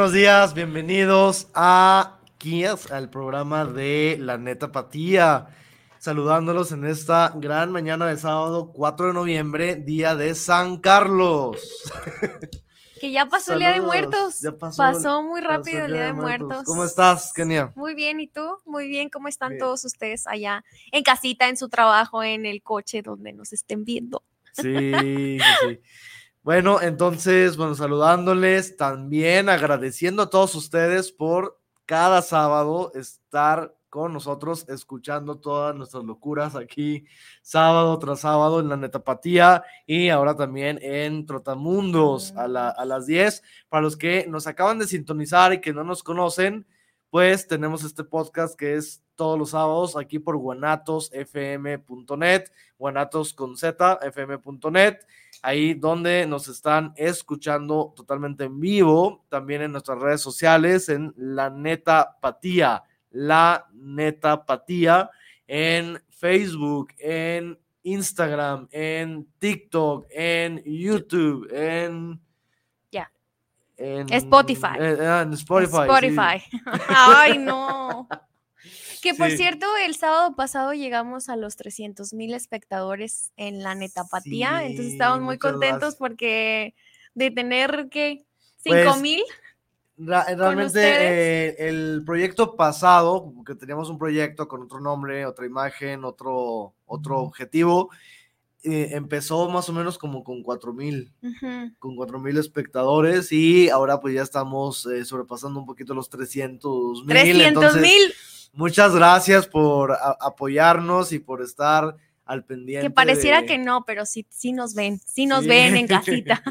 buenos días, bienvenidos a Kias, al programa de La Neta Patía. Saludándolos en esta gran mañana de sábado 4 de noviembre, día de San Carlos. Que ya pasó el Día de Muertos. ya pasó muy pasó rápido el Día de Muertos. ¿Cómo estás, Kenia? Muy bien, ¿y tú? Muy bien, ¿cómo están Bien. todos ustedes allá? En casita, en su trabajo, en el coche, donde nos estén viendo. Sí, sí, sí. Bueno, entonces, bueno, saludándoles, también agradeciendo a todos ustedes por cada sábado estar con nosotros, escuchando todas nuestras locuras aquí, sábado tras sábado en la Netapatía y ahora también en Trotamundos a, la- a las 10. Para los que nos acaban de sintonizar y que no nos conocen, pues tenemos este podcast que es todos los sábados aquí por guanatosfm.net, guanatos con z, fm.net, ahí donde nos están escuchando totalmente en vivo, también en nuestras redes sociales, en La Neta Patía, La Neta Patía, en Facebook, en Instagram, en TikTok, en YouTube, en... Ya. en Spotify. eh, ah, en Spotify. sí. Spotify. Ay, no. Que por Sí. cierto, el sábado pasado llegamos a los 300 mil espectadores en la netapatía, entonces estamos muy contentos gracias. porque de tener que Pues, 5 mil, Ra- realmente eh, el proyecto pasado, que teníamos un proyecto con otro nombre, otra imagen, otro, otro objetivo, eh, empezó más o menos como con 4 mil, con 4 mil espectadores y ahora pues ya estamos eh, sobrepasando un poquito los 300 mil. 300 mil, Muchas gracias por apoyarnos y por estar al pendiente. que pareciera de- que no, pero sí, sí nos ven, sí nos Sí. ven en casita.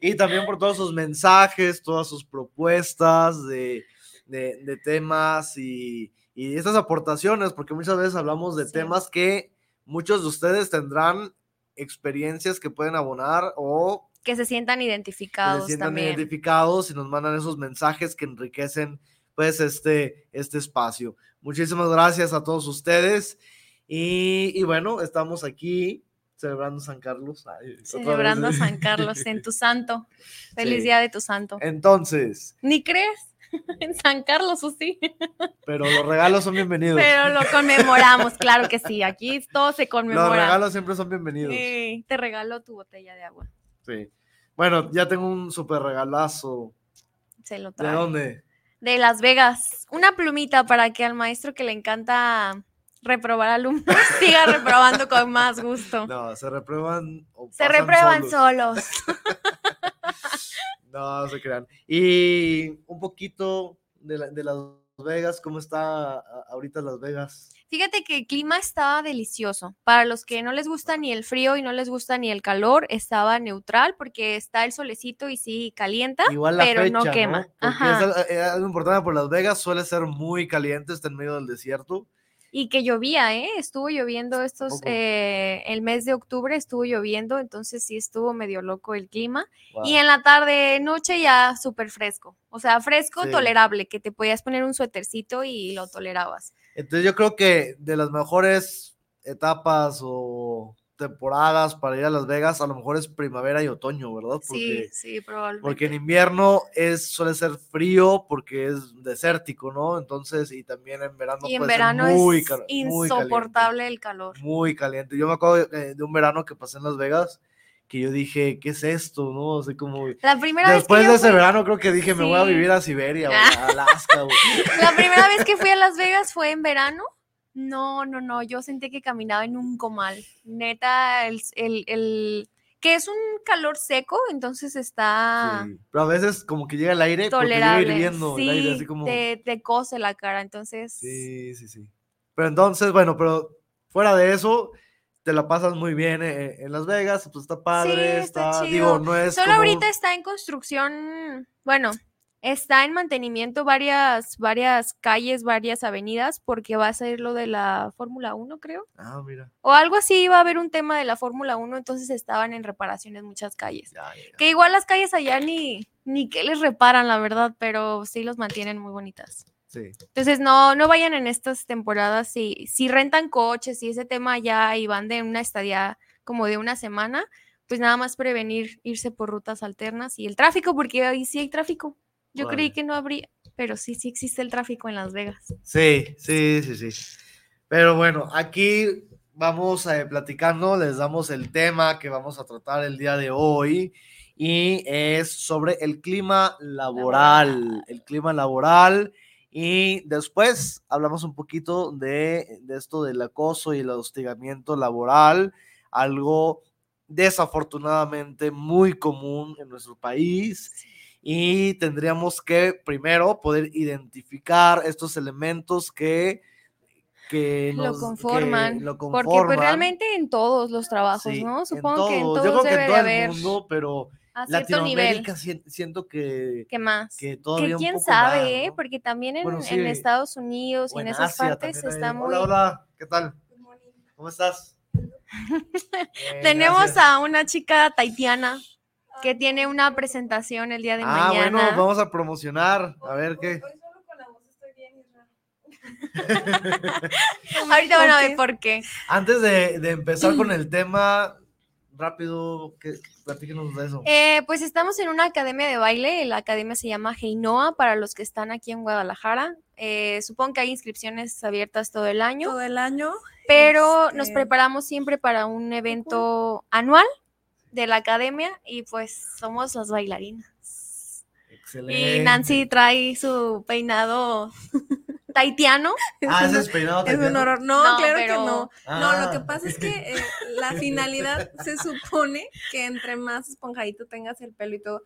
y también por todos sus mensajes, todas sus propuestas de, de- de temas y, y estas aportaciones, porque muchas veces hablamos de Sí. temas que muchos de ustedes tendrán experiencias que pueden abonar o que se sientan que se identificados sientan también. identificados y nos mandan esos mensajes que enriquecen pues este, este espacio. Muchísimas gracias a todos ustedes y, y bueno, estamos aquí celebrando San Carlos. Ay. Celebrando San Carlos en tu santo. Feliz Sí. día de tu santo. Entonces, ¿Ni crees? En San Carlos, o sí. pero los regalos son bienvenidos. Pero lo conmemoramos, claro que sí. Aquí todo se Los conmemora. regalos siempre son bienvenidos. Sí, te regalo tu botella de agua. Sí. Bueno, ya tengo un súper regalazo. Se lo ¿De trae. dónde? De Las Vegas. Una plumita para que al maestro que le encanta reprobar alumnos siga reprobando con más gusto. No, se reprueban. o se reprueban solos. solos. No, no se crean. Y un poquito de, la- de Las Vegas, ¿cómo está ahorita Las Vegas? Fíjate que el clima estaba delicioso. Para los que no les gusta ni el frío y no les gusta ni el calor, estaba neutral porque está el solecito y sí calienta, Igual la pero no quema. Ajá. es eh, algo importante por Las Vegas, suele ser muy caliente, está en medio del desierto. Y que llovía, ¿eh? Estuvo lloviendo estos, eh, el mes de octubre estuvo lloviendo, entonces sí estuvo medio loco el clima. Y en la tarde, noche ya súper fresco. O sea, fresco, Sí. tolerable, que te podías poner un suétercito y lo tolerabas. Entonces yo creo que de las mejores etapas o temporadas para ir a Las Vegas, a lo mejor es primavera y otoño, ¿verdad? sí, sí, probablemente. Porque en invierno es, suele ser frío porque es desértico, ¿no? Entonces, y también en verano y en puede ser verano muy, es cal- muy caliente, insoportable el calor. Muy caliente. Yo me acuerdo de, de un verano que pasé en Las Vegas que yo dije, ¿qué es esto? ¿No? Así como... La primera vez Después que de ese fui- verano creo que dije, me voy a vivir a Siberia, güey, a Alaska. La primera vez que fui a Las Vegas fue en verano. No, no, no, yo sentí que caminaba en un comal. Neta, el, el, el- que es un calor seco, entonces está Sí, Pero a veces como que llega el aire, llega tolerable. hirviendo el aire, Sí, así como... te, te cose la cara, entonces Sí, sí, sí. Pero entonces, bueno, pero fuera de eso, te la pasas muy bien eh, en Las Vegas, pues está padre, está está, chido. digo, no es Solo como ahorita está en construcción, bueno, está en mantenimiento varias, varias calles, varias avenidas, porque va a ser lo de la Fórmula 1, creo. Ah, mira. O algo así, iba a haber un tema de la Fórmula 1, entonces estaban en reparaciones muchas calles. Ya. Que igual las calles allá ni, ni que les reparan, la verdad, pero sí los mantienen muy bonitas. Sí. Entonces no, no vayan en estas temporadas si, si rentan coches y ese tema ya y van de una estadía como de una semana, pues nada más prevenir irse por rutas alternas y el tráfico, porque ahí sí hay tráfico. Yo creí que no habría, pero sí, sí existe el tráfico en Las Vegas. Sí, sí, sí, sí. Pero bueno, aquí vamos eh, platicando, les damos el tema que vamos a tratar el día de hoy y es sobre el clima laboral, el clima laboral. Y después hablamos un poquito de, de esto del acoso y el hostigamiento laboral, algo desafortunadamente muy común en nuestro país y tendríamos que primero poder identificar estos elementos que, que Lo nos- que conforman, lo Porque pues conforman. realmente en todos los trabajos, Sí, ¿no? en Supongo que en todos. Yo creo que debe en de todo haber el mundo, pero a cierto nivel. Latinoamérica sien- siento que, ¿Qué más? que Que todavía un quién poco sabe, más, ¿eh? ¿no? Porque también en, Bueno, en sí. Estados Unidos y en en esas Asia partes está hay- muy... Hola, hola, ¿qué tal? ¿Cómo estás? Tenemos gracias. a una chica taitiana que tiene una presentación el día de Ah, mañana. bueno, vamos a promocionar. A ver qué. Ahorita van a ver por qué. Antes de, de empezar con el tema, rápido, que platíquenos de eso. Eh, pues estamos en una academia de baile. La academia se llama Heinoa para los que están aquí en Guadalajara. Eh, supongo que hay inscripciones abiertas todo el año, todo el año. pero nos Este, preparamos siempre para un evento anual de la academia y pues somos las bailarinas. Excelente. Y Nancy trae su peinado taitiano. Ah, es peinado Es un horror. No, No, claro pero- que no. Ah. No, lo que pasa es que eh, la finalidad se supone que entre más esponjadito tengas el pelo y todo.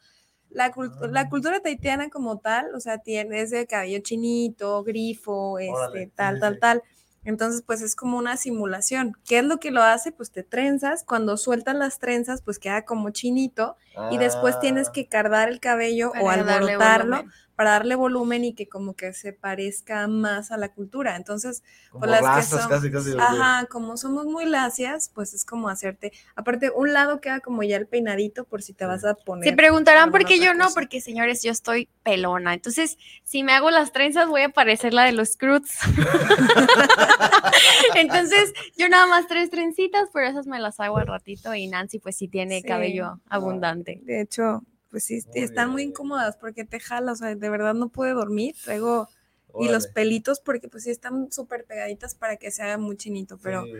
La, cultu- Ah. la cultura taitiana como tal, o sea, tiene ese cabello chinito, grifo, este, Órale, tal, tal, tal. Entonces, pues es como una simulación. ¿Qué es lo que lo hace? Pues te trenzas. Cuando sueltas las trenzas, pues queda como chinito. Y después tienes Ah, que cardar el cabello o alborotarlo. Para darle volumen y que como que se parezca más a la cultura. Entonces, como las que son- casi, casi. Ajá, como somos muy lacias, pues es como hacerte, aparte, un lado queda como ya el peinadito por si te vas a poner. Se preguntarán por qué yo no, porque señores, yo estoy pelona. Entonces, si me hago las trenzas, voy a parecer la de los Scroots. Entonces, yo nada más tres trencitas, pero esas me las hago al ratito. Y Nancy, pues sí tiene Sí. cabello abundante. De hecho, pues sí, Muy están muy bien. incómodas porque te jala, o sea, de verdad no puede dormir, traigo, y los pelitos porque pues sí están súper pegaditas para que se haga muy chinito, pero Sí,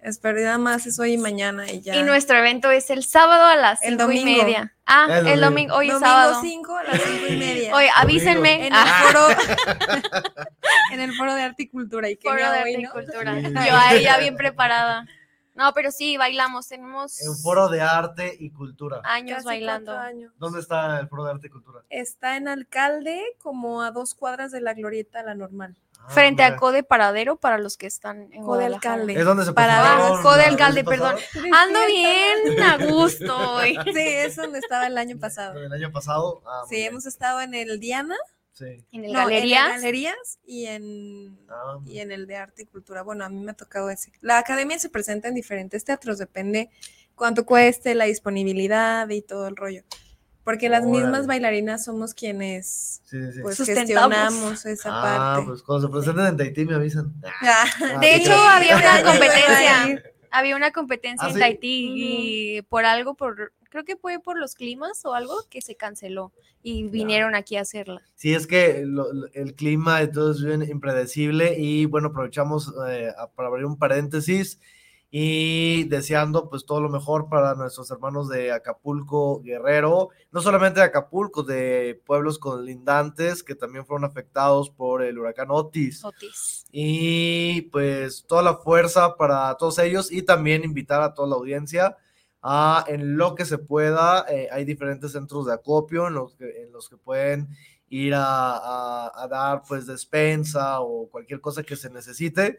espero nada más es hoy y mañana y ya. Y nuestro evento es el sábado a las El cinco y domingo. media. Ah, El el, domingo. domingo, hoy es Domingo sábado. 5 a las 5 y media. Oye, avísenme. en el Ah, foro en el foro de arte y cultura y que foro de arte hoy, y ¿no? cultura. Sí. Yo ahí ya bien preparada. No, pero sí, bailamos. Tenemos En foro de arte y cultura. años Casi bailando. años. ¿Dónde está el foro de arte y cultura? Está en Alcalde, como a dos cuadras de la Glorieta, la normal. Ah, Frente a. Code Paradero para los que están en Code. Alcalde. ¿Es donde se Para Code Alcalde, perdón. Ando bien a gusto hoy. Sí, es donde estaba el año pasado. El año pasado. Ah, Sí, hemos estado en el Diana, Sí. En el No, en el galerías. y en, Ah, y en el de arte y cultura. Bueno, a mí me ha tocado ese. La academia se presenta en diferentes teatros, depende cuánto cueste, la disponibilidad y todo el rollo. Porque las Órale. mismas bailarinas somos quienes sí, sí, sí. pues Sustentamos. gestionamos esa ah, parte. pues cuando se presenten en Tahití me avisan. Ah, Ah, De hecho, había una competencia. Había una competencia ¿Ah, en sí? Tahití y por algo, por creo que fue por los climas o algo que se canceló y vinieron aquí a hacerla. Sí, es que lo- el clima todo es bien impredecible y bueno, aprovechamos eh, para abrir un paréntesis y deseando pues todo lo mejor para nuestros hermanos de Acapulco, Guerrero, no solamente de Acapulco, de pueblos colindantes que también fueron afectados por el huracán Otis. Otis. Y pues toda la fuerza para todos ellos y también invitar a toda la audiencia a en lo que se pueda, eh, hay diferentes centros de acopio en los que, en los que pueden ir a, a- a dar pues despensa o cualquier cosa que se necesite.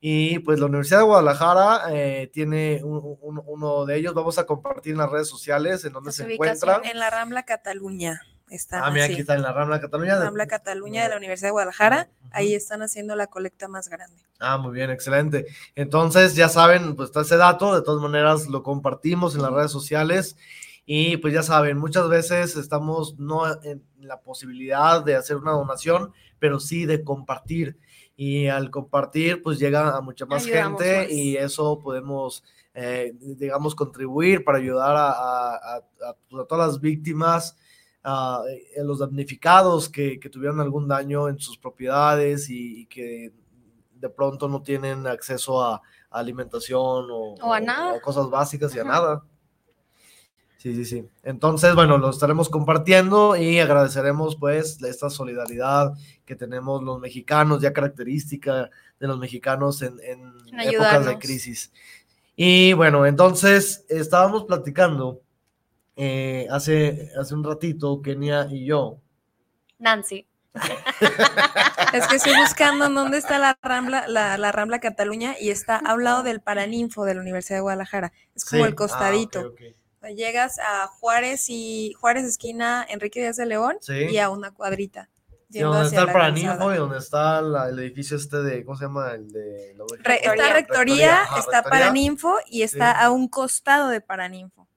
Y pues la Universidad de Guadalajara eh, tiene un- un- uno de ellos, vamos a compartir en las redes sociales en donde se encuentra. En la Rambla Cataluña está. Ah, mira, aquí está en la Rambla Cataluña. de- Rambla Cataluña de la Universidad de Guadalajara. Ahí están haciendo la colecta más grande. Ah, muy bien, excelente. Entonces, ya saben, pues está ese dato, de todas maneras lo compartimos en las redes sociales y pues ya saben, muchas veces estamos no en la posibilidad de hacer una donación, pero sí de compartir. Y al compartir, pues llega a mucha más Ayudamos gente más. y eso podemos, eh, digamos, contribuir para ayudar a, a- a- pues, a todas las víctimas a los damnificados que, que tuvieron algún daño en sus propiedades y, y que de pronto no tienen acceso a, a alimentación o, O a nada. o cosas básicas y a nada. Sí, sí, sí. Entonces, bueno, lo estaremos compartiendo y agradeceremos pues esta solidaridad que tenemos los mexicanos, ya característica de los mexicanos en, en épocas de crisis. Y bueno, entonces estábamos platicando eh, hace, hace un ratito, Kenia y yo. Nancy. Es que estoy buscando en dónde está la Rambla, la, la Rambla Cataluña y está a un lado del Paraninfo de la Universidad de Guadalajara. Es como Sí. el costadito. Ah, ok, ok. O sea, Llegas a Juárez y Juárez esquina Enrique Díaz de León Sí. y a una cuadrita. Hacia está el Paraninfo y donde está la- el edificio este de, ¿cómo se llama? El de la Re- está Rectoría. Rectoría, Ajá, está Rectoría. Paraninfo y está Sí. a un costado de Paraninfo.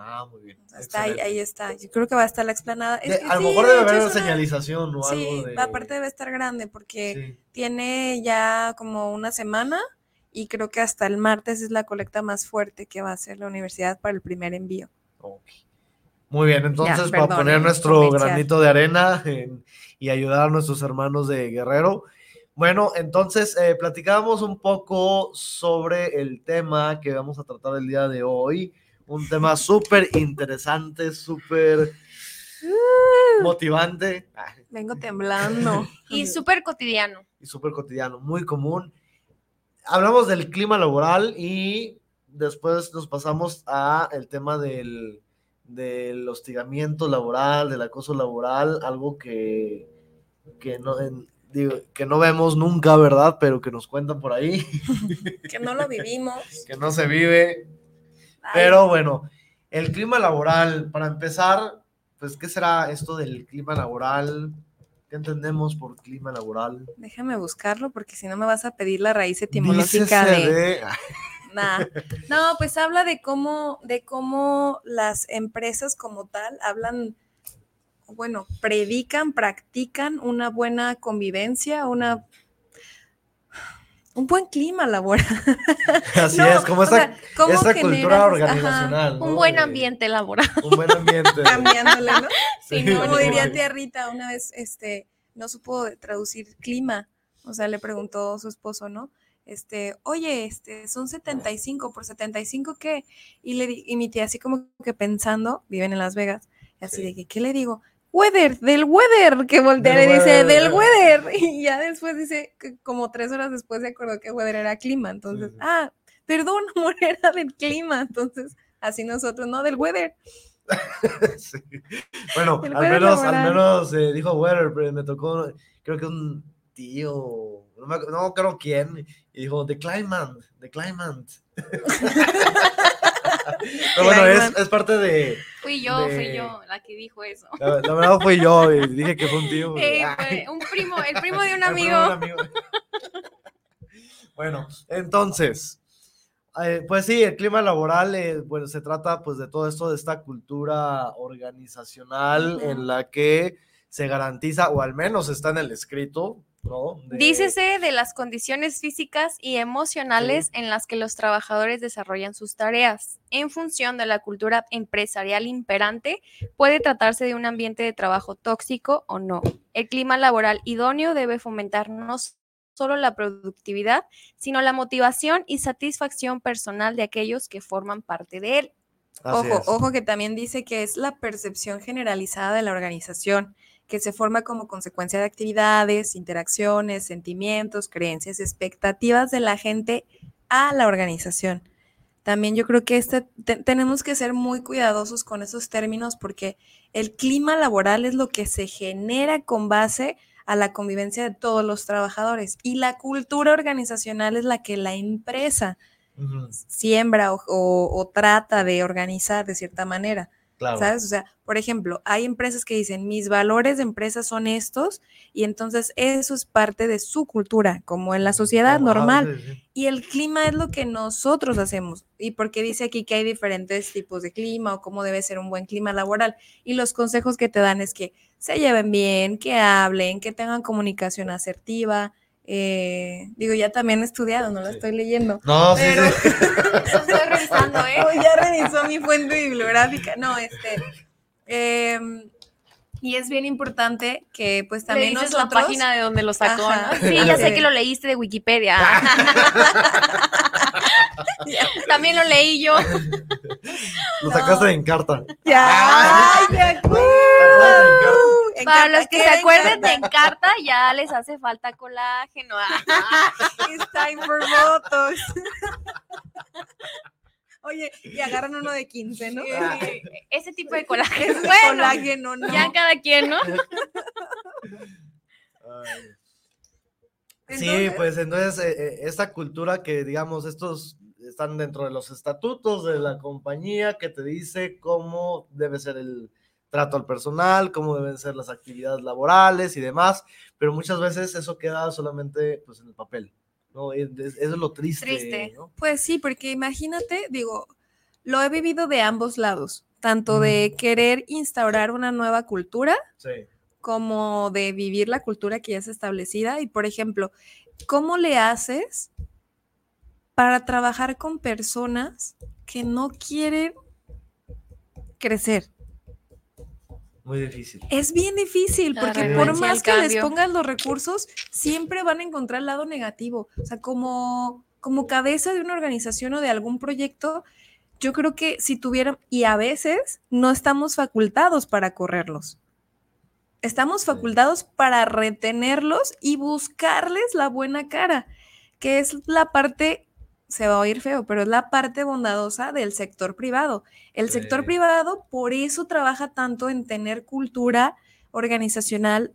Ah, muy bien. Está ahí, excelente. ahí está. Yo creo que va a estar la explanada. Es De- a lo sí, mejor de debe haber una señalización o Sí, algo de... aparte debe estar grande porque Sí. tiene ya como una semana y creo que hasta el martes es la colecta más fuerte que va a hacer la universidad para el primer envío. Ok. Muy bien, entonces para perdón, poner eh, nuestro granito de arena en- y ayudar a nuestros hermanos de Guerrero. Bueno, entonces eh, platicábamos un poco sobre el tema que vamos a tratar el día de hoy. Un tema súper interesante, súper motivante ah, Vengo temblando. Y súper cotidiano. y súper cotidiano, muy común. Hablamos del clima laboral y después nos pasamos a el tema del, del hostigamiento laboral, del acoso laboral, algo que, que, no, en- digo, que no vemos nunca, ¿verdad? Pero que nos cuentan por ahí, que no lo vivimos. que no se vive. Pero bueno, el clima laboral, para empezar, pues, ¿qué será esto del clima laboral? ¿Qué entendemos por clima laboral? déjame buscarlo porque si no me vas a pedir la raíz etimológica Dícese de... de- Nah. No, pues habla de cómo, de cómo las empresas como tal hablan, bueno, predican, practican una buena convivencia, una un buen clima laboral. Así No, es, como o esta, sea, ¿cómo esta generas- cultura ajá, organizacional. ¿no? Un buen ambiente laboral. Un buen ambiente. cambiándole, ¿no? Sí, Sí. no, Como diría tía Rita, una vez este no supo traducir clima, o sea, le preguntó su esposo, ¿no? Este, oye, este, son 75, ¿por 75 qué? Y, le, di- y mi tía así como que pensando, viven en Las Vegas, y así Sí. de que, ¿qué le digo? Weather, del weather, que voltea y dice, del weather, y ya después dice, que como tres horas después se acordó que weather era clima, entonces, Sí, ah, perdón, amor, era del clima, entonces, así nosotros, no, del weather. Sí. Bueno, al menos, al menos eh, dijo Weather, pero me tocó, creo que un tío, no, me no creo quién, y dijo The Climate, The Climate. Pero bueno, es, parte de. Fui yo, de- fui yo la que dijo eso. La, la verdad fue yo y dije que fue un tío. Un primo, el primo de un amigo. programa de un amigo. bueno, entonces, eh, pues sí, el clima laboral, eh, bueno, se trata pues de todo esto, de esta cultura organizacional en la que se garantiza, o al menos está en el escrito, ¿no? De- Dícese de las condiciones físicas y emocionales en las que los trabajadores desarrollan sus tareas. En función de la cultura empresarial imperante, puede tratarse de un ambiente de trabajo tóxico o no. El clima laboral idóneo debe fomentar no solo la productividad, sino la motivación y satisfacción personal de aquellos que forman parte de él. Así Ojo, es. ojo que también dice que es la percepción generalizada de la organización, que se forma como consecuencia de actividades, interacciones, sentimientos, creencias, expectativas de la gente a la organización. También yo creo que este, te- tenemos que ser muy cuidadosos con esos términos porque el clima laboral es lo que se genera con base a la convivencia de todos los trabajadores y la cultura organizacional es la que la empresa siembra o, o- o trata de organizar de cierta manera, claro. ¿sabes? O sea, por ejemplo, hay empresas que dicen, mis valores de empresa son estos, y entonces eso es parte de su cultura, como en la sociedad Como- ajá, normal. sí. Y el clima es lo que nosotros hacemos. Y porque dice aquí que hay diferentes tipos de clima o cómo debe ser un buen clima laboral. Y los consejos que te dan es que se lleven bien, que hablen, que tengan comunicación asertiva. Eh, digo, ya también he estudiado, no lo Sí. estoy leyendo. No, sí, Pero- sí. Estoy revisando, ¿eh? Oh, ya revisó mi fuente bibliográfica. No, este. em, y es bien importante que, pues, también nosotros. la página de donde lo sacó, Ajá. ¿no? Sí, ya sé Sí. que lo leíste de Wikipedia. También lo leí yo. Lo sacaste en carta. Ya, ay, me acuerdo. En Para carta, los que se acuerden de carta. Encarta, ya les hace falta colágeno. It's time for votos. Oye, y agarran uno de 15, ¿no? Sí, Ese tipo de colágeno. Es Bueno, colágeno, ¿no? ya cada quien, ¿no? Ay. Sí, pues entonces eh, eh, esta cultura que digamos estos están dentro de los estatutos de la compañía que te dice cómo debe ser el trato al personal, cómo deben ser las actividades laborales y demás, pero muchas veces eso queda solamente pues en el papel, ¿no? Es- es- Eso es lo triste, Triste. ¿no? Pues sí, porque imagínate, digo, lo he vivido de ambos lados, tanto de querer instaurar una nueva cultura Sí. como de vivir la cultura que ya es establecida. Y por ejemplo, ¿cómo le haces para trabajar con personas que no quieren crecer? Muy difícil. Es bien difícil La porque por más que les pongas los recursos, siempre van a encontrar el lado negativo. O sea, como, como cabeza de una organización o de algún proyecto, yo creo que si tuvieran, y a veces no estamos facultados para correrlos. Estamos facultados para retenerlos y buscarles la buena cara, que es la parte, se va a oír feo, pero es la parte bondadosa del sector privado. El sector Sí. privado por eso trabaja tanto en tener cultura organizacional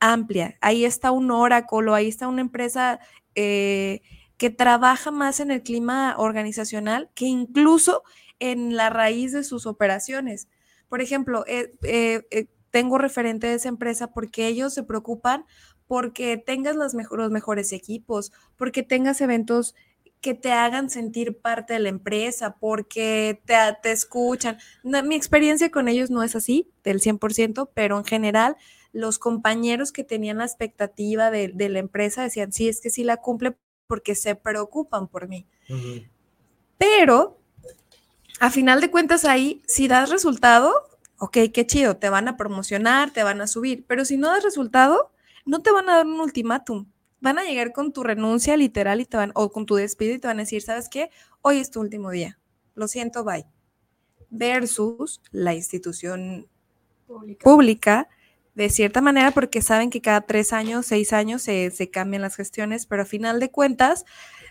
amplia. Ahí está un oráculo, ahí está una empresa eh, que trabaja más en el clima organizacional que incluso en la raíz de sus operaciones. Por ejemplo, eh, eh, tengo referente de esa empresa porque ellos se preocupan porque tengas las los mejores equipos, porque tengas eventos que te hagan sentir parte de la empresa, porque te, te escuchan. No, mi experiencia con ellos no es así, del 100%, pero en general los compañeros que tenían la expectativa de, de la empresa decían, sí, es que sí la cumple porque se preocupan por mí. Pero, a final de cuentas ahí, si das resultado, ok, qué chido, te van a promocionar, te van a subir, pero si no das resultado, no te van a dar un ultimátum. Van a llegar con tu renuncia literal y te van, o con tu despido y te van a decir, ¿sabes qué? Hoy es tu último día. Lo siento, bye. Versus la institución pública, de cierta manera, porque saben que cada tres años, seis años se, se cambian las gestiones, pero a final de cuentas,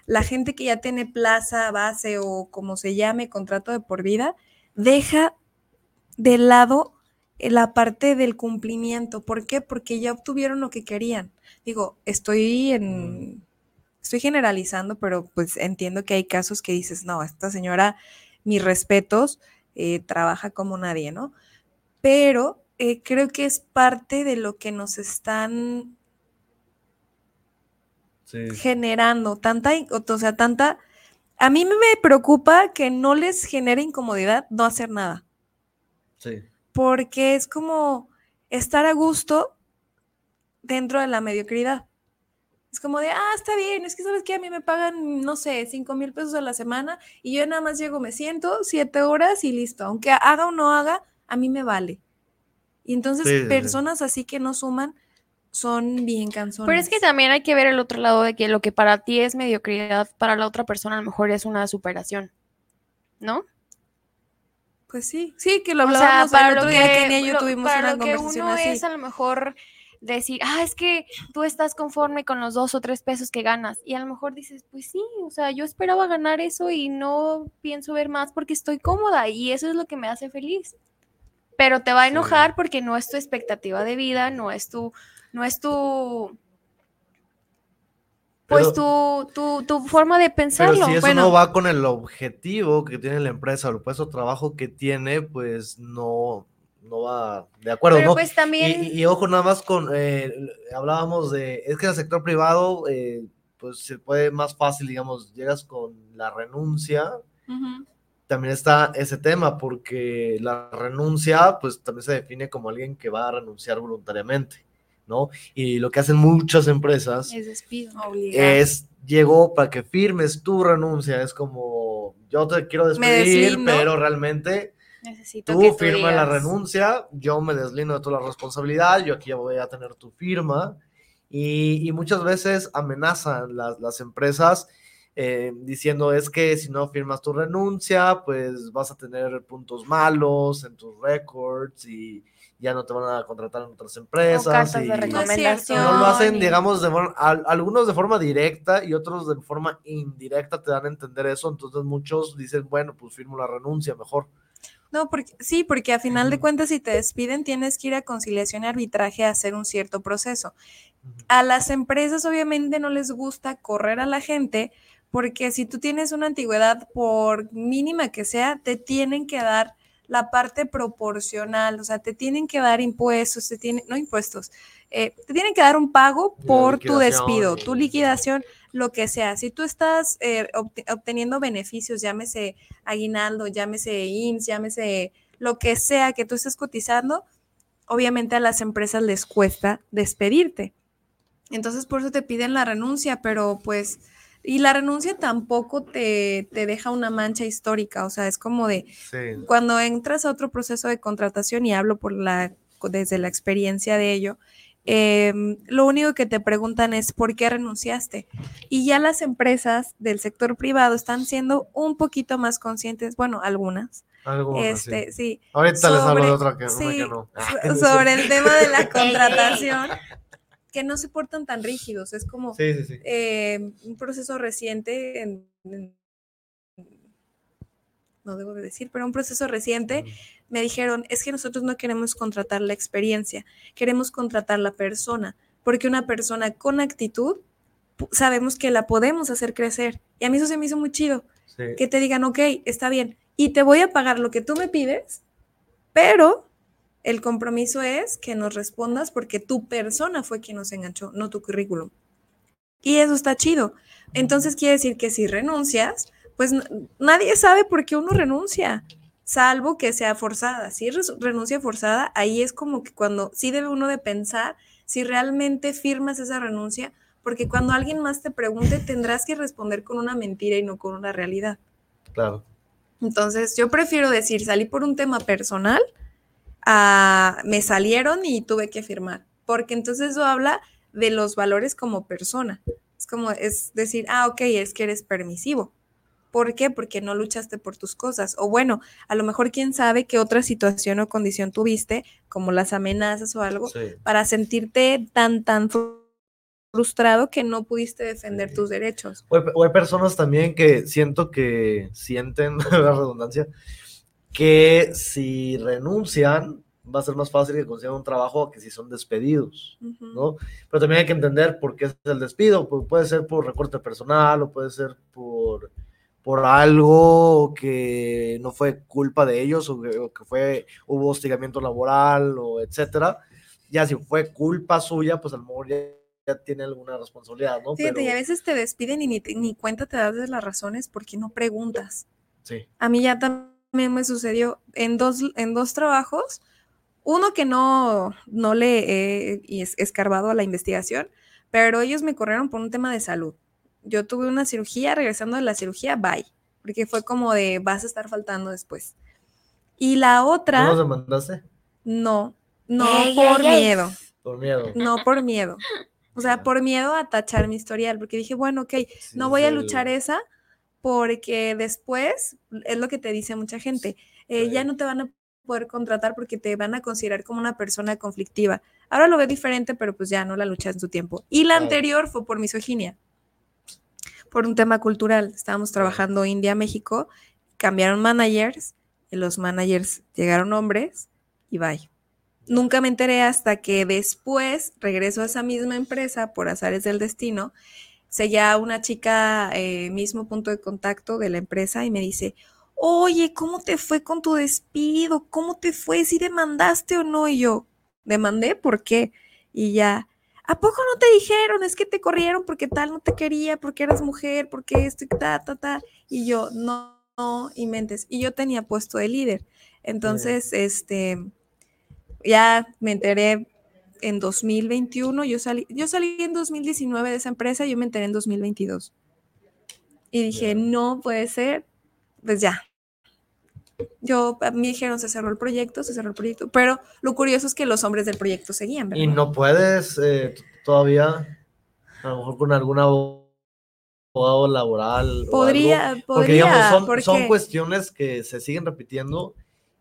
la gente que ya tiene plaza, base o como se llame, contrato de por vida, deja de lado la parte del cumplimiento. ¿Por qué? Porque ya obtuvieron lo que querían. Digo, estoy en... Estoy generalizando, pero pues entiendo que hay casos que dices, no, esta señora mis respetos, eh, trabaja como nadie, ¿no? Pero eh, creo que es parte de lo que nos están Sí. generando, tanta, o sea, tanta... A mí me preocupa que no les genere incomodidad no hacer nada, Sí. Porque es como estar a gusto dentro de la mediocridad. Es como de, ah, está bien, es que sabes que a mí me pagan, no sé, cinco mil pesos a la semana y yo nada más llego, me siento siete horas y listo. Aunque haga o no haga, a mí me vale. Y entonces Sí, sí, sí. personas así que no suman son bien cansonas. Pero es que también hay que ver el otro lado de que lo que para ti es mediocridad, para la otra persona a lo mejor es una superación, ¿no? Pues sí, sí, que lo O sea, hablábamos para el lo otro que, día, Kenia y yo lo- tuvimos para una lo que conversación uno así. es a lo mejor decir, ah, es que tú estás conforme con los dos o tres pesos que ganas. Y a lo mejor dices, pues sí, o sea, yo esperaba ganar eso y no pienso ver más porque estoy cómoda y eso es lo que me hace feliz. Pero te va a Sí. enojar porque no es tu expectativa de vida, no es tu, no es tu, pues Pero- tu, tu, tu forma de Pero pensarlo. si eso Bueno. no va con el objetivo que tiene la empresa o el puesto de trabajo que tiene, pues no, no va de acuerdo, Pero ¿no? pues Y, también... y- y ojo, nada más con, eh, hablábamos de, es que en el sector privado, eh, pues se puede más fácil, digamos, llegas con la renuncia, también está ese tema, porque la renuncia, pues también se define como alguien que va a renunciar voluntariamente, ¿no? Y lo que hacen muchas empresas es despido. Obligado. es, llegó para que firmes tu renuncia, es como, yo te quiero despedir, pero realmente Necesito tú que tú firma la renuncia, yo me deslindo de toda la responsabilidad, yo aquí voy a tener tu firma. Y, y muchas veces amenazan las, las empresas eh, diciendo es que si no firmas tu renuncia, pues vas a tener puntos malos en tus records y ya no te van a contratar en otras empresas. de y- No es recomendación. no lo hacen, digamos, de forma- al- algunos de forma directa y otros de forma indirecta te dan a entender eso. Entonces muchos dicen, bueno, pues firmo la renuncia mejor. No, porque, sí, porque a final de cuentas, si te despiden, tienes que ir a conciliación y arbitraje a hacer un cierto proceso. A las empresas, obviamente, no les gusta correr a la gente, porque si tú tienes una antigüedad, por mínima que sea, te tienen que dar la parte proporcional, o sea, te tienen que dar impuestos, te tienen, no impuestos, eh, te tienen que dar un pago por tu despido, tu liquidación, lo que sea. Si tú estás eh, obte- obteniendo beneficios, llámese aguinaldo, llámese IMSS, llámese lo que sea que tú estés cotizando, obviamente a las empresas les cuesta despedirte. Entonces por eso te piden la renuncia, pero pues, y la renuncia tampoco te, te deja una mancha histórica, o sea, es como de, Sí. cuando entras a otro proceso de contratación, y hablo por la, desde la experiencia de ello, em, lo único que te preguntan es por qué renunciaste. Y ya las empresas del sector privado están siendo un poquito más conscientes, bueno, algunas. Algunas, este, sí. sí. Ahorita les hablo de otra que, una sí, que no. so- sobre el tema de la contratación, que no se portan tan rígidos. Es como Sí, sí, sí. eh, un proceso reciente, en- en- no debo de decir, pero un proceso reciente, me dijeron, es que nosotros no queremos contratar la experiencia, queremos contratar la persona, porque una persona con actitud sabemos que la podemos hacer crecer. Y a mí eso se me hizo muy chido, que te digan, ok, está bien, y te voy a pagar lo que tú me pides, pero el compromiso es que nos respondas porque tu persona fue quien nos enganchó, no tu currículum. Y eso está chido. Entonces quiere decir que si renuncias, pues nadie sabe por qué uno renuncia, salvo que sea forzada. Si renuncia forzada, ahí es como que cuando sí debe uno de pensar si realmente firmas esa renuncia, porque cuando alguien más te pregunte tendrás que responder con una mentira y no con una realidad. Claro. Entonces, yo prefiero decir, salí por un tema personal, a me salieron y tuve que firmar, porque entonces eso habla de los valores como persona. Es como, es decir, ah, ok, es que eres permisivo. ¿Por qué? Porque no luchaste por tus cosas. O bueno, a lo mejor quién sabe qué otra situación o condición tuviste, como las amenazas o algo, Sí. para sentirte tan, tan fru- frustrado que no pudiste defender Sí. tus derechos. O hay, o hay personas también que siento que sienten, la redundancia, que si renuncian va a ser más fácil que consigan un trabajo que si son despedidos, Ujú. ¿no? Pero también hay que entender por qué es el despido, pu- puede ser por recorte personal o puede ser por, por algo que no fue culpa de ellos o que, o que fue, hubo hostigamiento laboral o etcétera. Ya si fue culpa suya, pues a lo mejor ya, ya tiene alguna responsabilidad, ¿no? Fíjate, y a Pero- veces te despiden y ni, ni cuenta te das de las razones porque no preguntas. sí. A mí ya también me sucedió en dos, en dos trabajos. Uno que no, no le he escarbado a la investigación, pero ellos me corrieron por un tema de salud. Yo tuve una cirugía, regresando de la cirugía, bye, porque fue como de vas a estar faltando después. Y la ¿Tú otra, nos demandaste? no, no Ey, por ey, ey. miedo. Por miedo. No por miedo. O sea, Ya. por miedo a tachar mi historial, porque dije, bueno, ok, Sí, no voy a luchar el- esa porque después, es lo que te dice mucha gente, eh, ya no te van a poder contratar porque te van a considerar como una persona conflictiva. Ahora lo veo diferente, pero pues ya no la luchas en su tiempo. Y la anterior fue por misoginia, por un tema cultural. Estábamos trabajando India-México, cambiaron managers, y los managers llegaron hombres y bye. Nunca me enteré hasta que después regreso a esa misma empresa por azares del destino. Seguía una chica, eh, mismo punto de contacto de la empresa, y me dice: Oye, ¿cómo te fue con tu despido? ¿Cómo te fue? ¿Si demandaste o no? Y yo, ¿demandé? ¿Por qué? Y ya, ¿a poco no te dijeron? Es que te corrieron porque tal no te quería, porque eras mujer, porque esto y ta, ta, ta. Y yo, no, no inventes. Y yo tenía puesto de líder. Entonces, este, ya me enteré en 2021, yo salí, yo salí en 2019 de esa empresa, yo me enteré en 2022. Y dije, Ya. no puede ser, pues ya. Yo, a mí dijeron, se cerró el proyecto, se cerró el proyecto, pero lo curioso es que los hombres del proyecto seguían, ¿verdad? Y no puedes eh, todavía, a lo mejor con algún abogado laboral. o algo, Podría, Porque podría, digamos, son, porque son cuestiones que se siguen repitiendo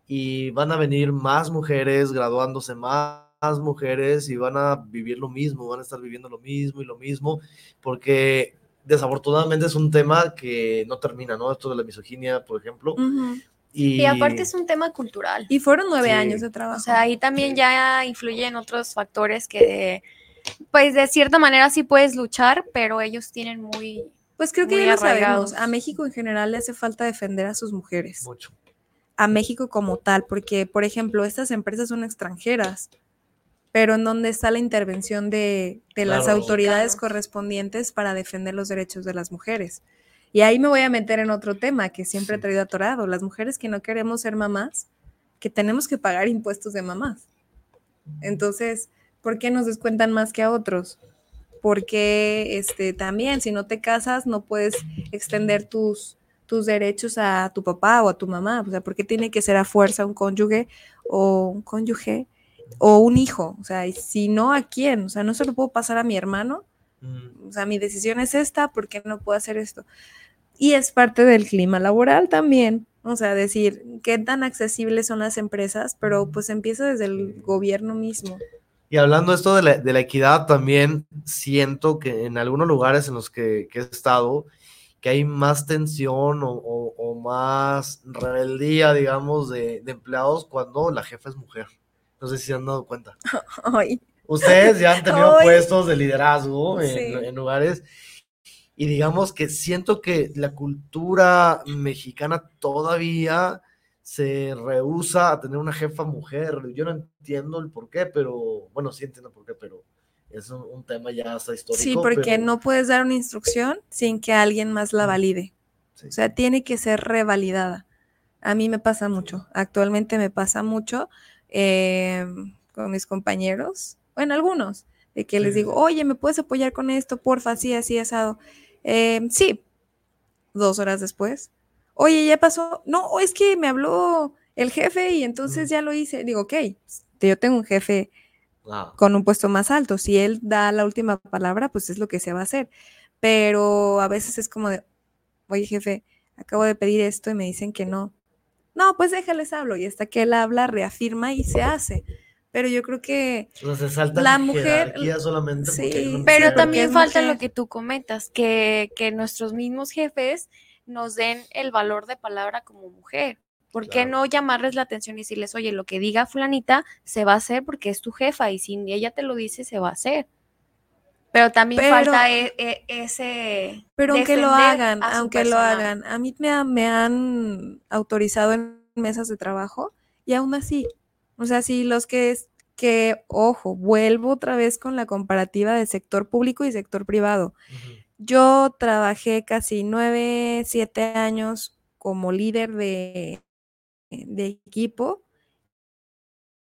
y van a venir más mujeres graduándose más mujeres y van a vivir lo mismo, van a estar viviendo lo mismo y lo mismo, porque desafortunadamente es un tema que no termina, ¿no? Esto de la misoginia, por ejemplo. Ujú. Y, Y aparte es un tema cultural. Y fueron nueve Sí. años de trabajo. O sea, ahí también Sí. ya influyen otros factores que, pues de cierta manera sí puedes luchar, pero ellos tienen muy... pues creo que muy ya lo sabemos. arraigados. A México en general le hace falta defender a sus mujeres. mucho. a México como tal, porque, por ejemplo, estas empresas son extranjeras, pero ¿en dónde está la intervención de, de las autoridades correspondientes para defender los derechos de las mujeres? Y ahí me voy a meter en otro tema que siempre he traído atorado, las mujeres que no queremos ser mamás, que tenemos que pagar impuestos de mamás. Entonces, ¿por qué nos descuentan más que a otros? Porque este, también, si no te casas, no puedes extender tus, tus derechos a tu papá o a tu mamá. O sea, ¿por qué tiene que ser a fuerza un cónyuge o un cónyuge o un hijo? O sea, y si no, ¿a quién? O sea, no se lo puedo pasar a mi hermano. Mm, O sea, mi decisión es esta, ¿por qué no puedo hacer esto? Y es parte del clima laboral también. O sea, decir qué tan accesibles son las empresas, pero pues empieza desde el gobierno mismo. Y hablando esto de la, de la equidad, también siento que en algunos lugares en los que, que he estado, que hay más tensión o, o- o más rebeldía, digamos, de, de empleados cuando la jefa es mujer. No sé si se han dado cuenta. Ustedes ya han tenido puestos de liderazgo en, Sí. en lugares y digamos que siento que la cultura mexicana todavía se rehúsa a tener una jefa mujer. Yo no entiendo el por qué, pero bueno, sí entiendo por qué, pero es un, un tema ya hasta histórico. sí, porque pero- no puedes dar una instrucción sin que alguien más la valide. Sí. O sea, tiene que ser revalidada. A mí me pasa mucho, actualmente me pasa mucho eh, con mis compañeros, bueno, algunos, de que les Sí, digo, sí. oye, ¿me puedes apoyar con esto? Porfa, así, así, asado. Eh, sí, dos horas después. Oye, ya pasó. No, es que me habló el jefe y entonces Mm. ya lo hice. Digo, ok, yo tengo un jefe con un puesto más alto. Si él da la última palabra, pues es lo que se va a hacer. Pero a veces es como de, oye jefe, acabo de pedir esto y me dicen que no. No, pues déjales hablo. Y hasta que él habla, reafirma y se hace. Pero yo creo que o sea, se salta La mujer- solamente sí, Pero mujer. también falta mujer. lo que tú comentas, que, que nuestros mismos jefes nos den el valor de palabra como mujer. ¿Por qué no llamarles la atención y decirles, oye, lo que diga fulanita se va a hacer porque es tu jefa y si ella te lo dice, se va a hacer? Pero también Pero- falta e- e- ese... Pero aunque lo hagan, aunque lo hagan, a mí me, ha- me han autorizado en mesas de trabajo y aún así, o sea, si los que es que, ojo, vuelvo otra vez con la comparativa de sector público y sector privado. Yo trabajé casi nueve, siete años como líder de, de equipo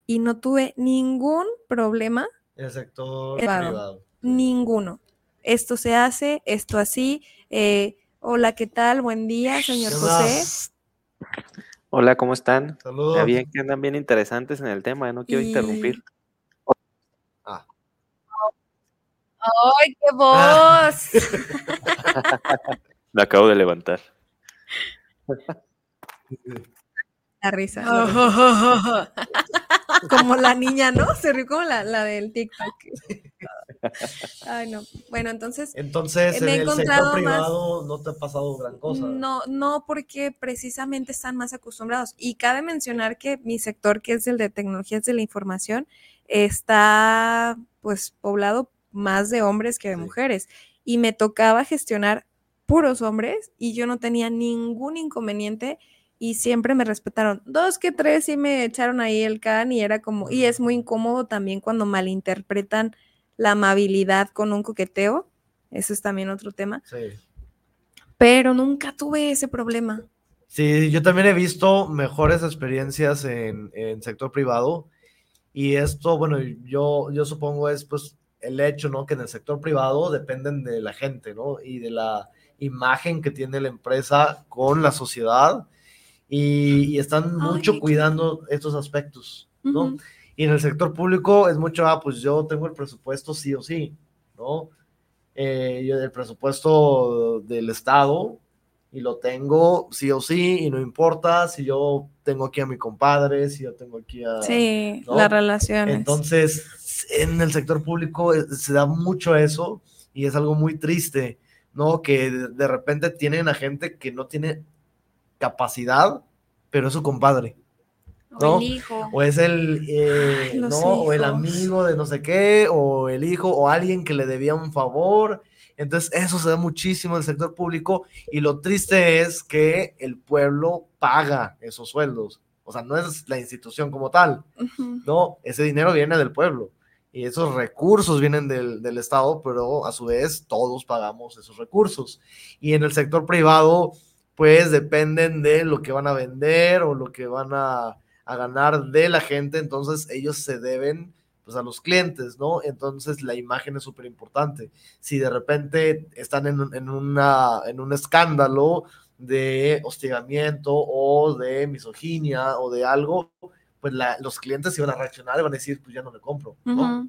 y no tuve ningún problema El sector Privado. privado. Ninguno. Esto se hace, esto así. eh, hola, ¿qué tal? Buen día, señor ¿Qué José. Hola, ¿cómo están? Saludos. Ya bien que andan bien interesantes en el tema, no quiero Y- interrumpir. ¡Ay, qué voz! Lo acabo de levantar. La risa. la risa. como la niña, ¿no? Se rió como la, la del TikTok. Ay, no. Bueno, entonces, Entonces, en el sector más- privado no te ha pasado gran cosa. no, no porque precisamente están más acostumbrados. Y cabe mencionar que mi sector, que es el de tecnologías de la información, está pues poblado más de hombres que de Sí. mujeres. Y me tocaba gestionar puros hombres y yo no tenía ningún inconveniente y siempre me respetaron. Dos que tres sí me echaron ahí el can y era como, y es muy incómodo también cuando malinterpretan la amabilidad con un coqueteo. Eso es también otro tema Sí. pero nunca tuve ese problema. Sí, yo también he visto mejores experiencias en, en sector privado y esto, bueno, yo, yo supongo es pues el hecho, ¿no? Que en el sector privado dependen de la gente, ¿no? Y de la imagen que tiene la empresa con la sociedad y, y están mucho cuidando estos aspectos, ¿no? Y en el sector público es mucho, ah, pues yo tengo el presupuesto sí o sí, ¿no? Eh, yo el presupuesto del Estado y lo tengo sí o sí y no importa si yo tengo aquí a mi compadre, si yo tengo aquí a... Sí, ¿no? las relaciones. Entonces, en el sector público eh, se da mucho eso y es algo muy triste, ¿no? Que de repente tienen a gente que no tiene capacidad, pero es su compadre. O ¿no? el hijo. O es el, eh, Ay, ¿no? O el amigo de no sé qué, o el hijo, o alguien que le debía un favor. Entonces, eso se da muchísimo en el sector público y lo triste es que el pueblo paga esos sueldos. O sea, no es la institución como tal, no, ese dinero viene del pueblo y esos recursos vienen del, del Estado, pero a su vez todos pagamos esos recursos. Y en el sector privado, pues dependen de lo que van a vender o lo que van a, a ganar de la gente, entonces ellos se deben pues a los clientes, ¿no? Entonces la imagen es súper importante. Si de repente están en, un- en una, en un escándalo de hostigamiento o de misoginia o de algo, pues la- los clientes iban a reaccionar y van a decir, pues ya no le compro, ¿no?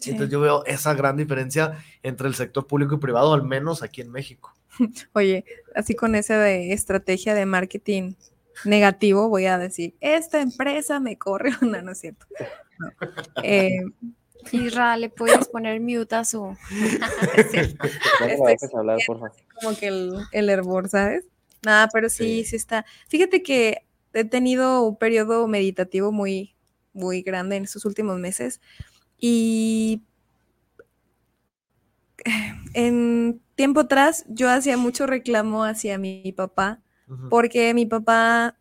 Sí. Entonces yo veo esa gran diferencia entre el sector público y privado, al menos aquí en México. Oye, así con esa de estrategia de marketing negativo, voy a decir, esta empresa me corre. No, no es cierto. No. Eh, Isra, le puedes poner mute a su. Estoy hablar, por favor. como que el, el hervor, ¿sabes? Nada, pero sí, sí, está. Fíjate que he tenido un periodo meditativo muy, muy grande en estos últimos meses y en tiempo atrás yo hacía mucho reclamo hacia mi papá Porque mi papá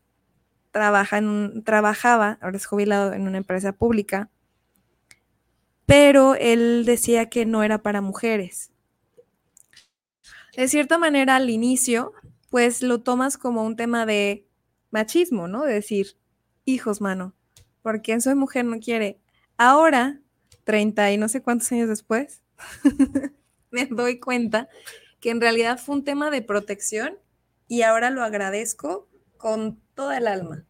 trabaja trabajaba, ahora es jubilado en una empresa pública, pero él decía que no era para mujeres. De cierta manera, al inicio, pues lo tomas como un tema de machismo, ¿no? De decir, hijos, mano, ¿por qué soy mujer no quiere? Ahora, 30 y no sé cuántos años después, me doy cuenta que en realidad fue un tema de protección y ahora lo agradezco con toda el alma.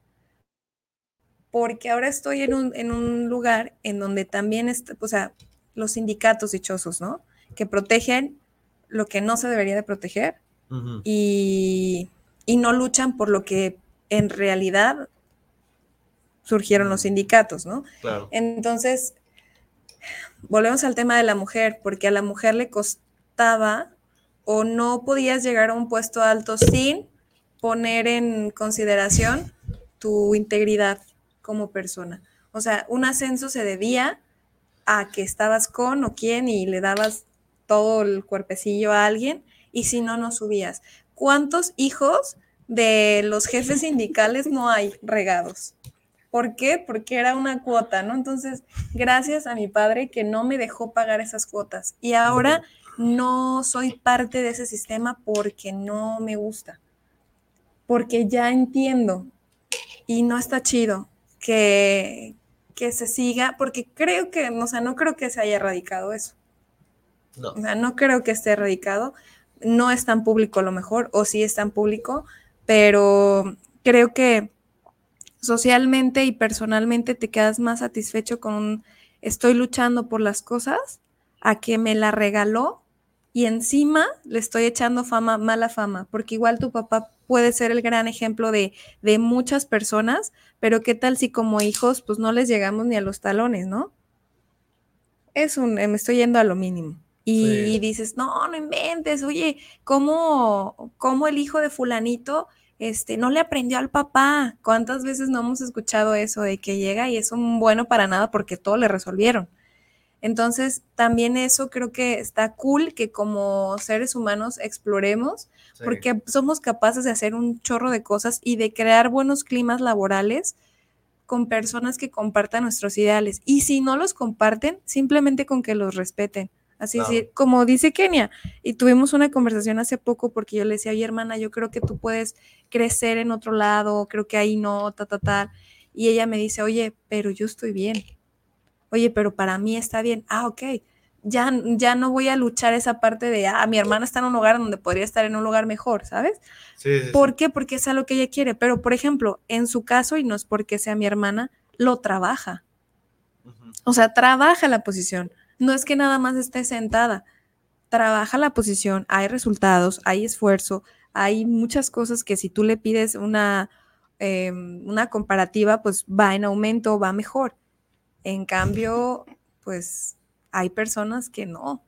Porque ahora estoy en un, en un lugar en donde también, está, o sea, los sindicatos dichosos, ¿no? Que protegen lo que no se debería de proteger y, y no luchan por lo que en realidad surgieron los sindicatos, ¿no? Claro. Entonces, volvemos al tema de la mujer, porque a la mujer le costaba o no podías llegar a un puesto alto sin poner en consideración tu integridad como persona. O sea, un ascenso se debía a que estabas con o quién y le dabas todo el cuerpecillo a alguien y si no, no subías. ¿Cuántos hijos de los jefes sindicales no hay regados? ¿Por qué? Porque era una cuota, ¿no? Entonces, gracias a mi padre que no me dejó pagar esas cuotas. Y ahora no soy parte de ese sistema porque no me gusta. Porque ya entiendo y no está chido que, que se siga, porque creo que, o sea, no creo que se haya erradicado eso. No. O sea, no creo que esté erradicado. No es tan público a lo mejor, o sí es tan público, pero creo que socialmente y personalmente te quedas más satisfecho con un estoy luchando por las cosas a que me la regaló y encima le estoy echando fama, mala fama, porque igual tu papá puede ser el gran ejemplo de, de muchas personas, pero qué tal si como hijos pues no les llegamos ni a los talones, ¿no? Es un, me estoy yendo a lo mínimo. Y, Sí. y dices, no, no inventes, oye, ¿cómo, cómo el hijo de fulanito este, no le aprendió al papá? ¿Cuántas veces no hemos escuchado eso de que llega y es un bueno para nada porque todo le resolvieron? Entonces, también eso creo que está cool que como seres humanos exploremos, Sí. porque somos capaces de hacer un chorro de cosas y de crear buenos climas laborales con personas que compartan nuestros ideales. Y si no los comparten, simplemente con que los respeten. Así es, como dice Kenia, y tuvimos una conversación hace poco porque yo le decía, oye hermana, yo creo que tú puedes crecer en otro lado, creo que ahí no, ta, ta, ta. Y ella me dice, oye, pero yo estoy bien. Oye, pero para mí está bien. Ah, ok. Ya, ya no voy a luchar esa parte de, ah, mi hermana está en un lugar donde podría estar en un lugar mejor, ¿sabes? Sí, sí, sí. ¿Por qué? Porque es algo que ella quiere. Pero, por ejemplo, en su caso, y no es porque sea mi hermana, lo trabaja. O sea, trabaja la posición. No es que nada más esté sentada. Trabaja la posición, hay resultados, hay esfuerzo, hay muchas cosas que si tú le pides una, eh, una comparativa, pues va en aumento, va mejor. En cambio, pues hay personas que no,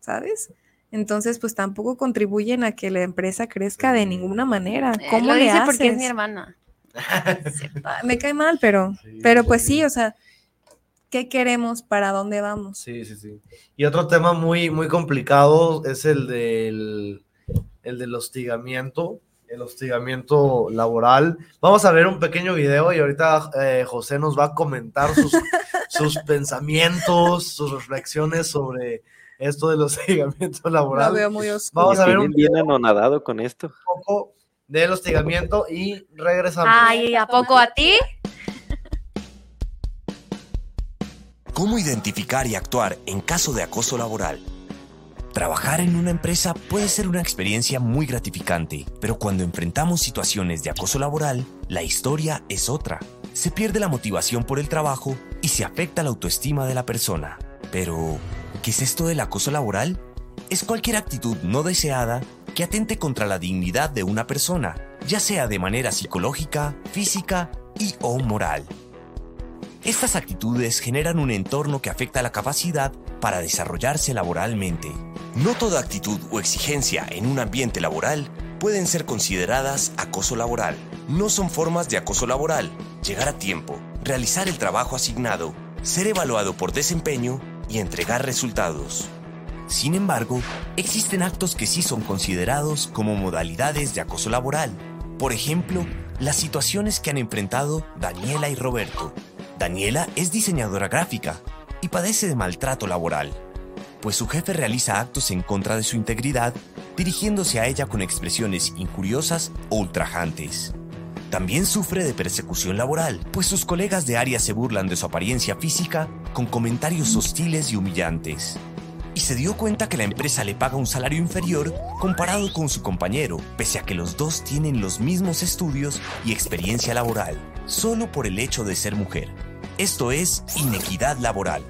¿sabes? Entonces, pues tampoco contribuyen a que la empresa crezca de ninguna manera. Eh, ¿Cómo lo le dice porque es mi hermana. Ah, Me cae mal, pero, Sí, pero pues sí. sí, o sea, ¿qué queremos? ¿Para dónde vamos? Sí, sí, sí. Y otro tema muy, muy complicado es el del, el del hostigamiento, el hostigamiento laboral. Vamos a ver un pequeño video y ahorita eh, José nos va a comentar sus, sus pensamientos, sus reflexiones sobre esto del hostigamiento Lo laboral. veo muy oscuro. Vamos a ver un bien anonadado con esto. poco del hostigamiento y regresamos. Ay, ¿a poco a ti? ¿Cómo identificar y actuar en caso de acoso laboral? Trabajar en una empresa puede ser una experiencia muy gratificante, pero cuando enfrentamos situaciones de acoso laboral, la historia es otra. Se pierde la motivación por el trabajo y se afecta la autoestima de la persona. Pero, ¿qué es esto del acoso laboral? Es cualquier actitud no deseada que atente contra la dignidad de una persona, ya sea de manera psicológica, física y o moral. Estas actitudes generan un entorno que afecta la capacidad para desarrollarse laboralmente. No toda actitud o exigencia en un ambiente laboral pueden ser consideradas acoso laboral. No son formas de acoso laboral. Llegar a tiempo, realizar el trabajo asignado, ser evaluado por desempeño y entregar resultados. Sin embargo, existen actos que sí son considerados como modalidades de acoso laboral. Por ejemplo, las situaciones que han enfrentado Daniela y Roberto. Daniela es diseñadora gráfica y padece de maltrato laboral, pues su jefe realiza actos en contra de su integridad, dirigiéndose a ella con expresiones injuriosas o ultrajantes. También sufre de persecución laboral, pues sus colegas de área se burlan de su apariencia física con comentarios hostiles y humillantes. Y se dio cuenta que la empresa le paga un salario inferior comparado con su compañero, pese a que los dos tienen los mismos estudios y experiencia laboral, solo por el hecho de ser mujer. Esto es inequidad laboral.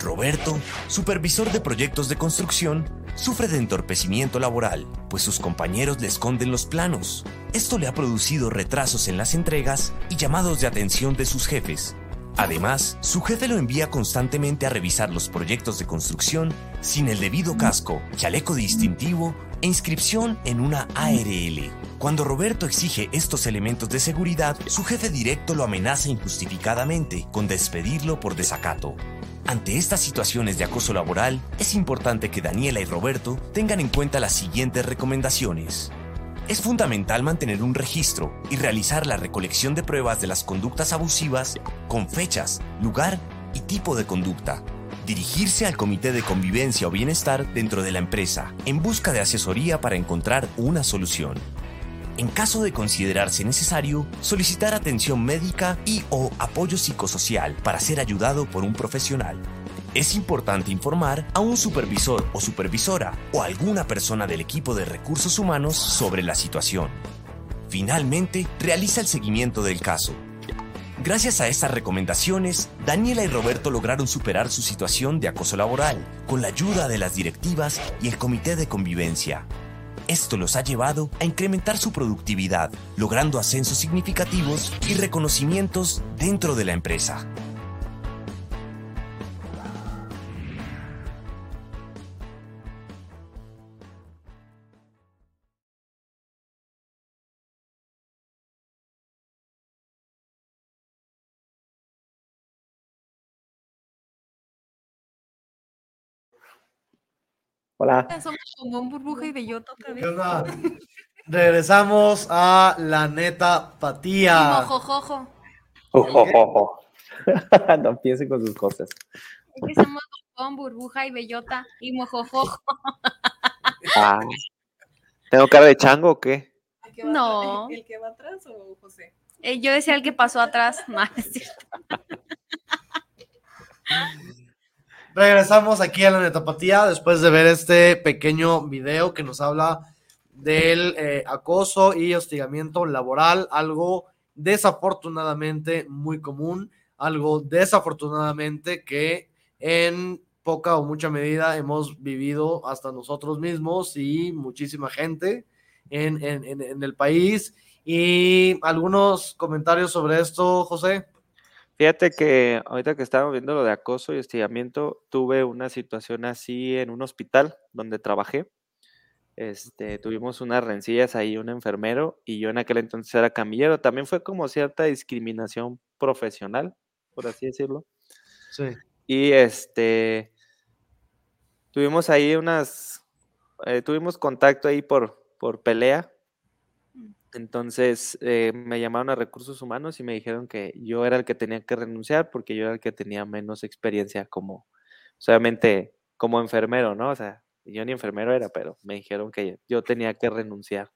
Roberto, supervisor de proyectos de construcción, sufre de entorpecimiento laboral, pues sus compañeros le esconden los planos. Esto le ha producido retrasos en las entregas y llamados de atención de sus jefes. Además, su jefe lo envía constantemente a revisar los proyectos de construcción sin el debido casco, chaleco distintivo e inscripción en una ARL. Cuando Roberto exige estos elementos de seguridad, su jefe directo lo amenaza injustificadamente con despedirlo por desacato. Ante estas situaciones de acoso laboral, es importante que Daniela y Roberto tengan en cuenta las siguientes recomendaciones. Es fundamental mantener un registro y realizar la recolección de pruebas de las conductas abusivas con fechas, lugar y tipo de conducta. Dirigirse al Comité de Convivencia o Bienestar dentro de la empresa en busca de asesoría para encontrar una solución. En caso de considerarse necesario, solicitar atención médica y o apoyo psicosocial para ser ayudado por un profesional. Es importante informar a un supervisor o supervisora o alguna persona del equipo de recursos humanos sobre la situación. Finalmente, realiza el seguimiento del caso. Gracias a estas recomendaciones, Daniela y Roberto lograron superar su situación de acoso laboral con la ayuda de las directivas y el comité de convivencia. Esto los ha llevado a incrementar su productividad, logrando ascensos significativos y reconocimientos dentro de la empresa. Hola. Somos como un burbuja y bellota otra vez. ¿Qué onda? Regresamos a la neta patía. mojojojo. Ojojojo. no piensen con sus cosas. Es que somos bombón, burbuja y bellota y mojojojo. Ah. ¿Tengo cara de chango o qué? ¿El que va No. atrás- ¿El que va atrás o José? Eh, yo decía el que pasó atrás. No, es cierto. Regresamos aquí a la netapatía después de ver este pequeño video que nos habla del eh, acoso y hostigamiento laboral, algo desafortunadamente muy común, algo desafortunadamente que en poca o mucha medida hemos vivido hasta nosotros mismos y muchísima gente en, en- en- en el país. Y algunos comentarios sobre esto, José. Fíjate que ahorita que estábamos viendo lo de acoso y hostigamiento, tuve una situación así en un hospital donde trabajé. Este, tuvimos unas rencillas ahí, un enfermero, y yo en aquel entonces era camillero. También fue como cierta discriminación profesional, por así decirlo. Sí. Y este, tuvimos ahí unas, eh, tuvimos contacto ahí por, por pelea. Entonces eh, me llamaron a recursos humanos y me dijeron que yo era el que tenía que renunciar porque yo era el que tenía menos experiencia como, solamente como enfermero, ¿no? O sea, yo ni enfermero era, pero me dijeron que yo tenía que renunciar.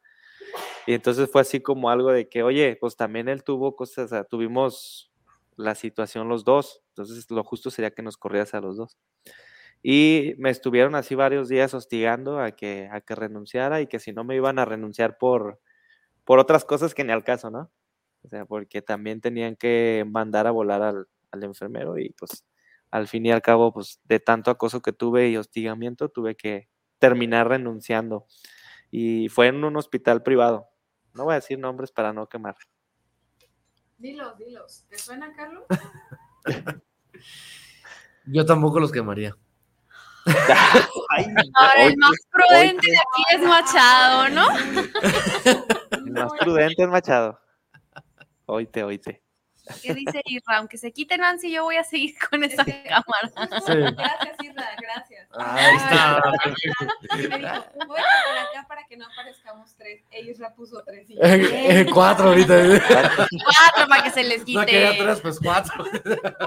Y entonces fue así como algo de que, oye, pues también él tuvo cosas, o sea, tuvimos la situación los dos, entonces lo justo sería que nos corrieras a los dos. Y me estuvieron así varios días hostigando a que, a que renunciara y que si no me iban a renunciar por, por otras cosas que ni al caso, ¿no? O sea, porque también tenían que mandar a volar al, al enfermero y pues al fin y al cabo, pues de tanto acoso que tuve y hostigamiento, tuve que terminar renunciando. Y fue en un hospital privado. No voy a decir nombres para no quemar. Dilos, dilos. ¿Te suena, Carlos? Yo tampoco los quemaría. Ahora, el más prudente de aquí es Machado, ¿no? El más prudente es Machado. Oíte, oíte. ¿Qué dice Isra? Aunque se quite Nancy, yo voy a seguir con esa cámara. Sí. Gracias, Isra, gracias. Ahí está. Me dijo, voy a por acá para que no aparezcamos tres. E Isra puso tres. Y yo, Eh, eh, cuatro ahorita. Cuatro para que se les No quería quite. tres, pues cuatro.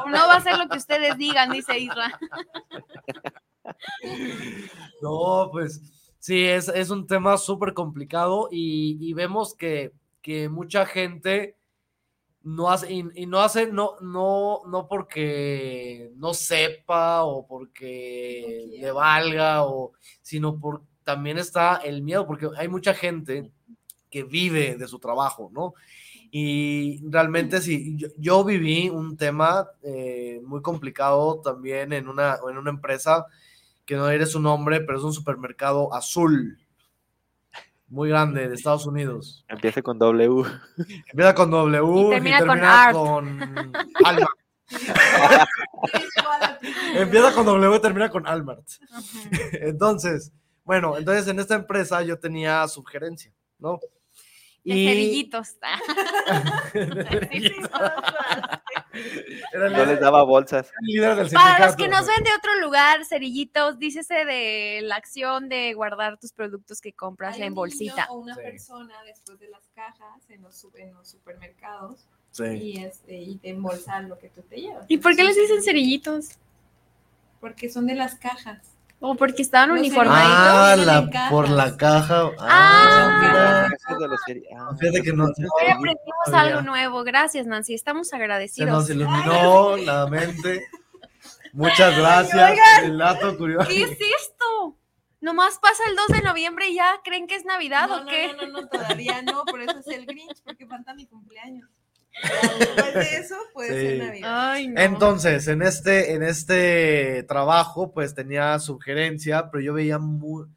No va a ser lo que ustedes digan, dice Isra. No, pues sí, es, es un tema súper complicado y, y vemos que, que mucha gente no hace, y, y no hace, no, no, no porque no sepa o porque le valga, o, sino por también está el miedo, porque hay mucha gente que vive de su trabajo, ¿no? Y realmente sí, yo, yo viví un tema eh, muy complicado también en una, en una empresa que no diré su nombre, pero es un supermercado azul, muy grande, de Estados Unidos. Empieza con W. Empieza con W Y y termina termina, con con, Almart. Empieza con W y termina con Almart. Entonces, bueno, entonces en esta empresa yo tenía subgerencia, ¿no? De Y- cerillitos. Líder- les daba bolsas. Para los que nos ven de otro lugar, cerillitos, dícese de la acción de guardar tus productos que compras Hay en un bolsita. niño O una Sí. persona después de las cajas en los, en los supermercados Sí. y, este, y te embolsa lo que tú te llevas. ¿Y por qué les dicen cerillitos? Porque son de las cajas. ¿O porque estaban Los uniformaditos? Ah, la, por la caja. Ah, ah, Fíjate que no. Hoy aprendimos algo nuevo. Gracias, Nancy. Estamos Se agradecidos. nos iluminó la mente. Muchas gracias. El dato curioso. ¿Qué es esto? Nomás pasa el 2 de noviembre y ya creen que es Navidad No, o no, qué? no, no, no, todavía no, por eso es el Grinch, porque falta mi cumpleaños. Después de eso puede Sí. ser Navidad. Ay, no. Entonces, en este, en este trabajo, pues tenía sugerencia, pero yo veía, mu-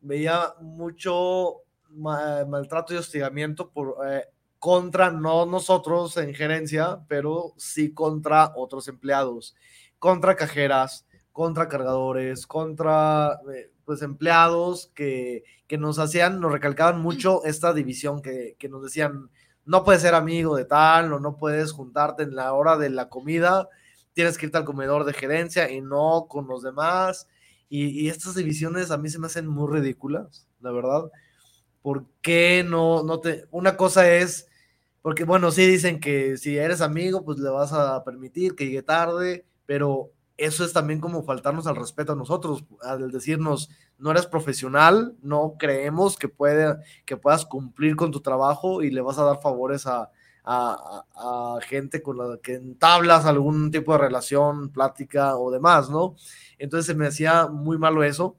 veía mucho ma- maltrato y hostigamiento por, eh, contra, no nosotros en gerencia, pero sí contra otros empleados, contra cajeras, contra cargadores, contra eh, pues empleados que, que nos hacían, nos recalcaban mucho esta división que, que nos decían, no puedes ser amigo de tal o no puedes juntarte en la hora de la comida, tienes que irte al comedor de gerencia y no con los demás. Y, y estas divisiones a mí se me hacen muy ridículas, la verdad. ¿Por qué no, no te... Una cosa es, porque bueno, sí dicen que si eres amigo, pues le vas a permitir que llegue tarde, pero eso es también como faltarnos al respeto a nosotros, al decirnos, no eres profesional, no creemos que, puede, que puedas cumplir con tu trabajo y le vas a dar favores a, a, gente con la que entablas algún tipo de relación, plática o demás, ¿no? Entonces se me hacía muy malo eso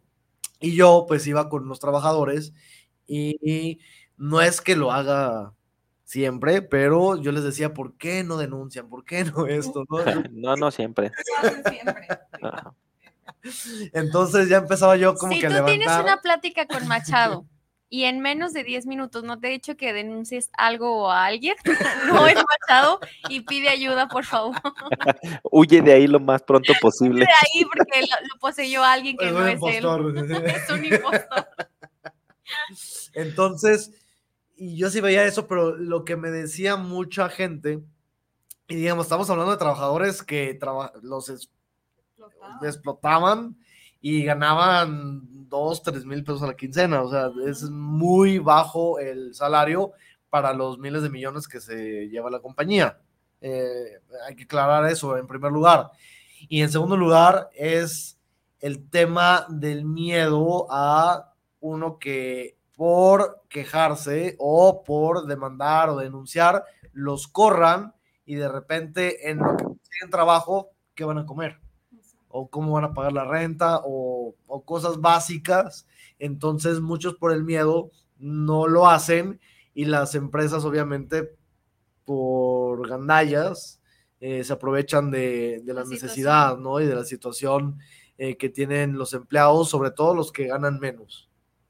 y yo pues iba con los trabajadores y no es que lo haga siempre, pero yo les decía, ¿por qué no denuncian? ¿Por qué no esto? no? No, no siempre. Lo hacen siempre. Ajá. Entonces ya empezaba yo como si que a tú tienes una plática con Machado y en menos de 10 minutos no te he dicho que denuncies algo o a alguien, no es Machado y pide ayuda, por favor. Huye de ahí lo más pronto posible. De ahí porque lo, lo poseyó alguien que Es no es él. impostor. Es un impostor. Entonces, y yo sí veía eso, pero lo que me decía mucha gente, y digamos, estamos hablando de trabajadores que traba- los es- explotaban y ganaban dos, tres mil pesos a la quincena. O sea, es muy bajo el salario para los miles de millones que se lleva la compañía. Eh, hay que aclarar eso en primer lugar. Y en segundo lugar es el tema del miedo a uno que por quejarse o por demandar o denunciar los corran y de repente en lo que consiguen trabajo, ¿qué van a comer? o cómo van a pagar la renta o, o cosas básicas. Entonces muchos por el miedo no lo hacen y las empresas obviamente por gandallas eh, se aprovechan de, de la, La necesidad ¿no? y de la situación eh, que tienen los empleados, sobre todo los que ganan menos.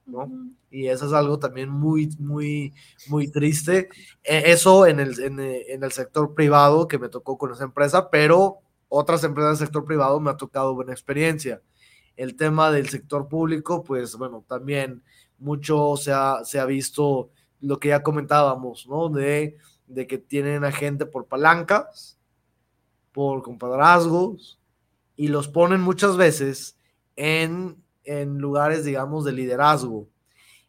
¿No? Y eso es algo también muy, muy, muy triste. Eh, eso en el, en, eh, en el sector privado que me tocó con esa empresa, pero otras empresas del sector privado me ha tocado buena experiencia. El tema del sector público, pues bueno, también mucho se ha, se ha visto lo que ya comentábamos, ¿no? De, de que tienen a gente por palancas, por compadrazgos, y los ponen muchas veces en, en lugares, digamos, de liderazgo.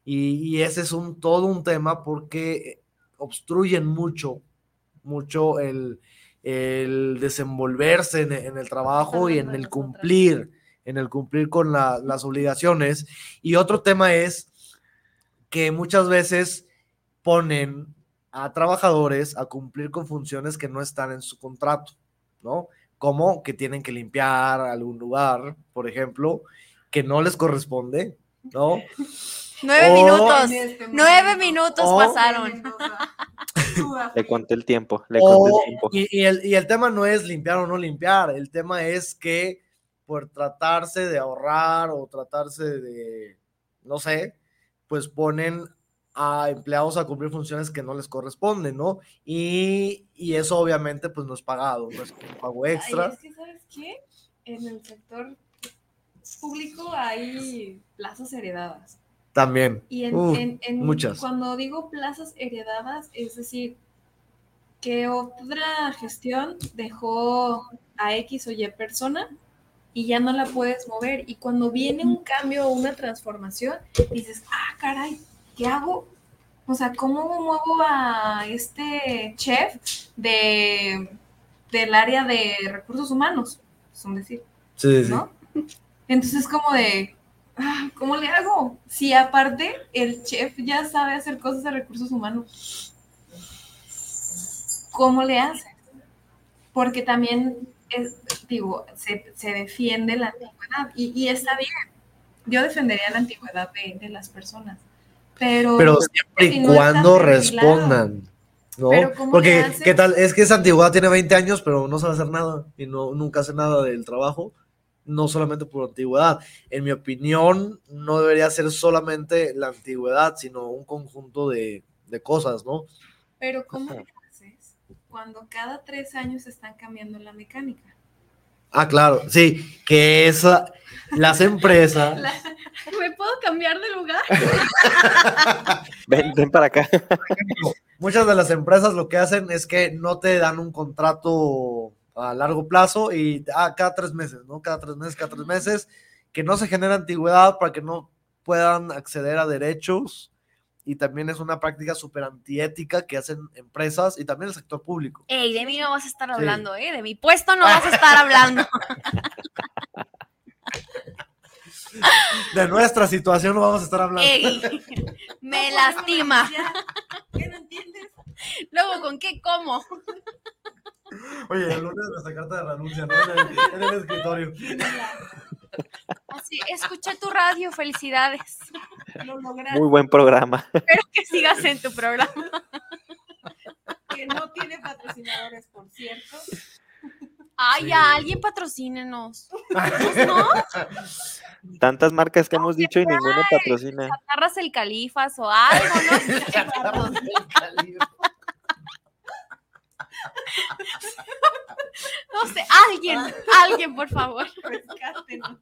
Y, y ese es un, todo un tema porque obstruyen mucho, mucho el, el desenvolverse en, en el trabajo y en el cumplir, en el cumplir con la- las obligaciones. Y otro tema es que muchas veces ponen a trabajadores a cumplir con funciones que no están en su contrato, ¿no? Como que tienen que limpiar algún lugar, por ejemplo, que no les corresponde, ¿no? Nueve O- minutos. Este Nueve minutos pasaron. Le conté el tiempo, le conté O- el tiempo. y, y el, y el tema no es limpiar o no limpiar, el tema es que por tratarse de ahorrar o tratarse de, no sé, pues ponen a empleados a cumplir funciones que no les corresponden, ¿no? Y, y eso obviamente pues no es pagado, no es un pago Ay, extra. es que, ¿sabes qué? En el sector público hay plazas heredadas. También. Y en, Uf, en- en- muchas. cuando digo plazas heredadas, es decir, que otra gestión dejó a X o Y persona y ya no la puedes mover. Y cuando viene un cambio o una transformación, dices, ah, caray, ¿qué hago? O sea, ¿cómo muevo a este chef de, del área de recursos humanos? Es un decir. Sí, sí. ¿no? Entonces como de, ah, ¿cómo le hago? Si aparte el chef ya sabe hacer cosas de recursos humanos, ¿cómo le hace? Porque también, es- digo, se, se defiende la antigüedad y, y está bien. Yo defendería la antigüedad de, de las personas, pero... Pero siempre y si no está cuando respondan. ¿no? Pero ¿cómo Porque? ¿qué tal? Es que esa antigüedad tiene 20 años, pero no sabe hacer nada y no, nunca hace nada del trabajo, no solamente por antigüedad. En mi opinión, no debería ser solamente la antigüedad, sino un conjunto de, de cosas, ¿no? Pero ¿cómo le haces cuando cada tres años están cambiando la mecánica? Ah, claro, sí, que esa, las empresas, La- ¿Me puedo cambiar de lugar? Ven, ven para acá. muchas de las empresas lo que hacen es que no te dan un contrato a largo plazo y ah, cada tres meses, ¿no? Cada tres meses, cada tres meses, que no se genera antigüedad para que no puedan acceder a derechos y también es una práctica súper antiética que hacen empresas y también el sector público. Ey, de mí no vas a estar Sí. hablando, ¿eh? De mi puesto no vas a estar hablando. De nuestra situación no vamos a estar hablando. Ey, me lastima. ¿Qué no entiendes? Luego, ¿con qué como? Oye, el lunes nuestra carta de renuncia, ¿no? En el, en el escritorio. Así, escuché tu radio, felicidades. Lo lograste. Muy buen programa. Espero que sigas en tu programa. Que no tiene patrocinadores, por cierto. Ay, Sí. ya, alguien patrocínenos. ¿No? Tantas marcas que hemos dicho y ninguna patrocina. Agarras el califas o algo, ¿no? No sé, alguien, alguien, por favor. Rescátenos.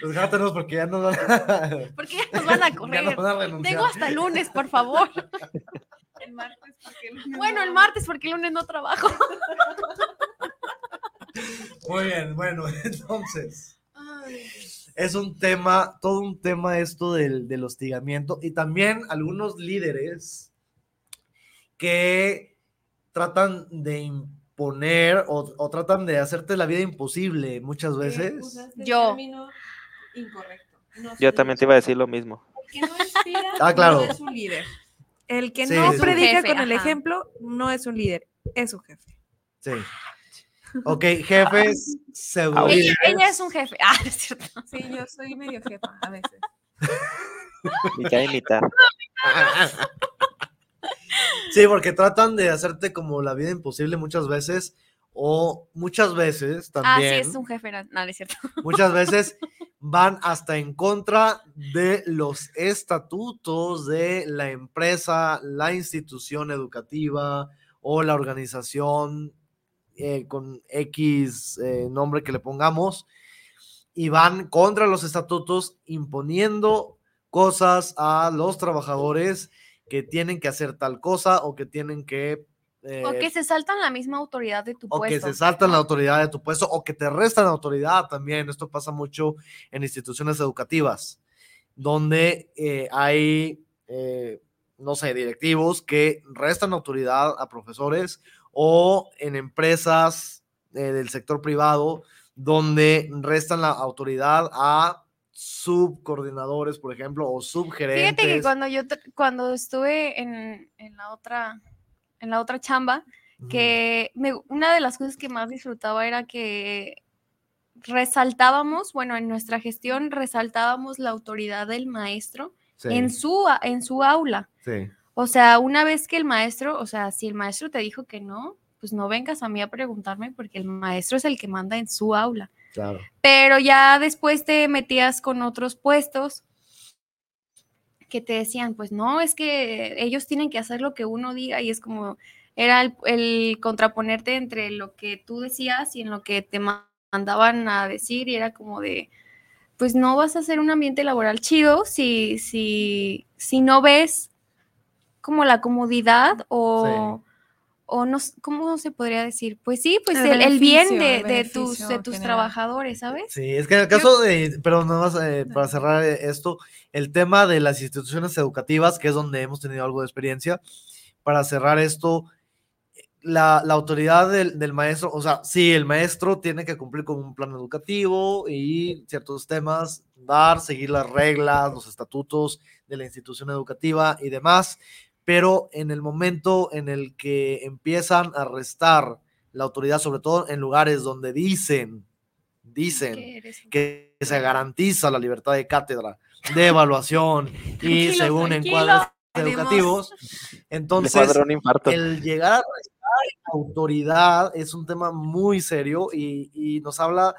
Rescátenos porque ya nos van a, Porque ya nos van a ya correr. nos van a renunciar. Tengo hasta el lunes, por favor. El martes, porque el lunes Bueno, el martes, porque el lunes no trabajo. Muy bien, bueno, entonces. Es un tema, todo un tema esto del, del hostigamiento y también algunos líderes que tratan de imponer o, o tratan de hacerte la vida imposible muchas veces. Yo. incorrecto. No Yo también te iba a decir lo mismo. El que no inspira Ah, claro. no es un líder. El que Sí, no sí. predica Jefe, con el ejemplo no es un líder, es un jefe. Sí. Ok, jefes, pseudo. Ella, ella es un jefe. Ah, es cierto. Sí, yo soy medio jefa a veces. Y que imitar. Sí, porque tratan de hacerte como la vida imposible muchas veces o muchas veces Ah, sí, también. es un jefe. No, no, es cierto. muchas veces van hasta en contra de los estatutos de la empresa, la institución educativa o la organización eh, con X eh, nombre que le pongamos y van contra los estatutos imponiendo cosas a los trabajadores que tienen que hacer tal cosa o que tienen que... eh, O que se saltan la misma autoridad de tu o que puesto. se saltan la autoridad de tu puesto o que te restan autoridad también. Esto pasa mucho en instituciones educativas, donde eh, hay, eh, no sé, directivos que restan autoridad a profesores o en empresas eh, del sector privado, donde restan la autoridad a subcoordinadores, por ejemplo, o subgerentes. Fíjate que cuando yo cuando estuve en, en la otra en la otra chamba, que me- una de las cosas que más disfrutaba era que resaltábamos, bueno, en nuestra gestión resaltábamos la autoridad del maestro Sí, en su en su aula. sí. O sea, una vez que el maestro, o sea, si el maestro te dijo que no, pues no vengas a mí a preguntarme porque el maestro es el que manda en su aula. Claro. Pero ya después te metías con otros puestos que te decían, pues no, es que ellos tienen que hacer lo que uno diga y es como, era el, el contraponerte entre lo que tú decías y en lo que te ma- mandaban a decir y era como de, pues no vas a hacer un ambiente laboral chido si, si, si no ves como la comodidad o, o no, ¿cómo se podría decir? Pues sí, pues El el, el bien de, el de tus, de tus general. trabajadores, ¿sabes? Sí, es que en el caso de, pero nada más eh, para cerrar esto, el tema de las instituciones educativas, que es donde hemos tenido algo de experiencia, para cerrar esto, la, la autoridad del, del maestro, o sea, sí, el maestro tiene que cumplir con un plan educativo y ciertos temas, dar, seguir las reglas, los estatutos de la institución educativa y demás, pero en el momento en el que empiezan a restar la autoridad, sobre todo en lugares donde dicen, dicen Que se garantiza la libertad de cátedra, de evaluación y según encuadres Tenemos- educativos. Entonces, el llegar a restar autoridad es un tema muy serio y, y nos habla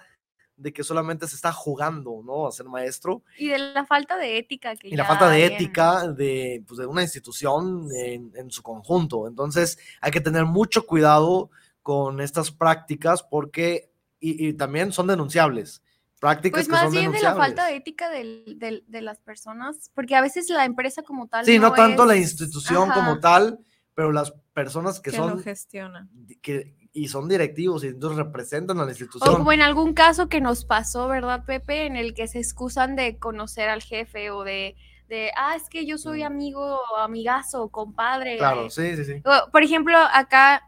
de que solamente se está jugando, ¿no? A ser maestro Y de la falta de ética que y la ya falta de ética de, pues, de una institución en, en su conjunto. Entonces, hay que tener mucho cuidado con estas prácticas porque, y, y también son denunciables. Prácticas Pues que más son bien de la falta de ética del- del- de las personas, porque a veces la empresa como tal. Sí, no, tanto la institución Ajá. como tal, pero las personas que, que lo gestionan. que, y son directivos y entonces representan a la O institución. como en algún caso que nos pasó, ¿verdad, Pepe? En el que se excusan de conocer al jefe o de, de ah, es que yo soy amigo, amigazo, compadre. Claro, sí, sí, sí. O, Por ejemplo, acá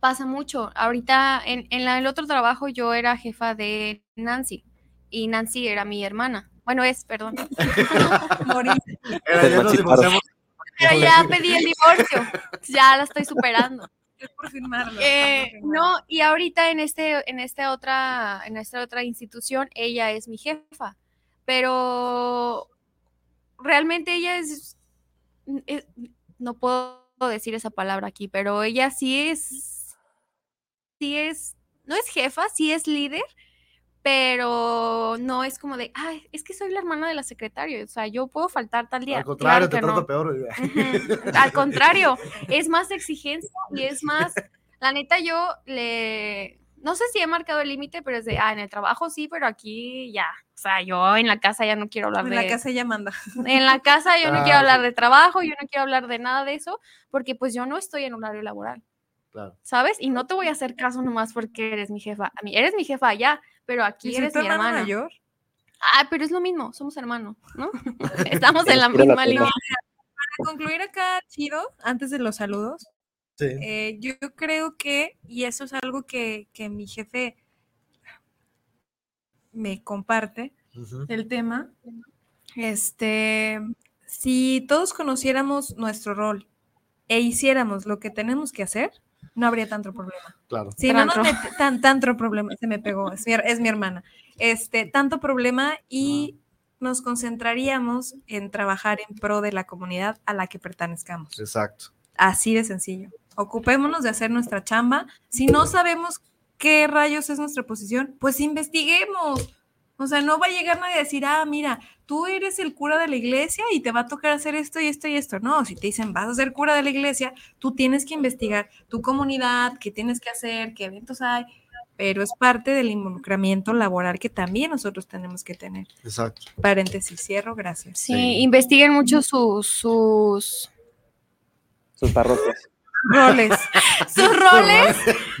pasa mucho. Ahorita en, en la- el otro trabajo yo era jefa de Nancy y Nancy era mi hermana. Bueno, es, perdón. Pero ya pedí el divorcio. Ya la estoy superando. Es por firmarlo. Eh, por firmarlo. no, y ahorita en este, en esta otra, en esta otra institución, ella es mi jefa, pero realmente ella es, es- no puedo decir esa palabra aquí, pero ella sí es, sí es, no es jefa, sí es líder, pero no es como de, ay, es que soy la hermana de la secretaria, o sea, yo puedo faltar tal día. Al contrario, Claro te no. peor. Al contrario, es más exigencia y es más, la neta yo le, no sé si he marcado el límite, pero es de, ah, en el trabajo sí, pero aquí ya, o sea, yo en la casa ya no quiero hablar En de, la casa ella manda. en la casa yo no Ah, quiero hablar sí. de trabajo, yo no quiero hablar de nada de eso, porque pues yo no estoy en horario laboral, Claro. ¿sabes? Y no te voy a hacer caso nomás porque eres mi jefa, a mí, eres mi jefa allá, pero aquí ¿Y eres mi hermana hermana. mayor? Ah, pero es lo mismo, somos hermanos, ¿no? Estamos en la misma línea. Para concluir acá, chido, antes de los saludos, Sí. eh, yo creo que, y eso es algo que, que mi jefe me comparte, el tema, este, si todos conociéramos nuestro rol e hiciéramos lo que tenemos que hacer, no habría tanto problema. Claro. Sí, no met- tan, tanto problema, se me pegó, es mi, es mi hermana. Este, tanto problema y nos concentraríamos en trabajar en pro de la comunidad a la que pertenezcamos. Exacto. Así de sencillo. Ocupémonos de hacer nuestra chamba. Si no sabemos qué rayos es nuestra posición, pues investiguemos. O sea, no va a llegar nadie a decir, ah, mira, tú eres el cura de la iglesia y te va a tocar hacer esto y esto y esto. No, si te dicen, vas a ser cura de la iglesia, tú tienes que investigar tu comunidad, qué tienes que hacer, qué eventos hay, pero es parte del involucramiento laboral que también nosotros tenemos que tener. Exacto. Paréntesis, cierro, gracias. Sí, Sí. investiguen mucho sus, sus, Sus parroquias. Roles. sus roles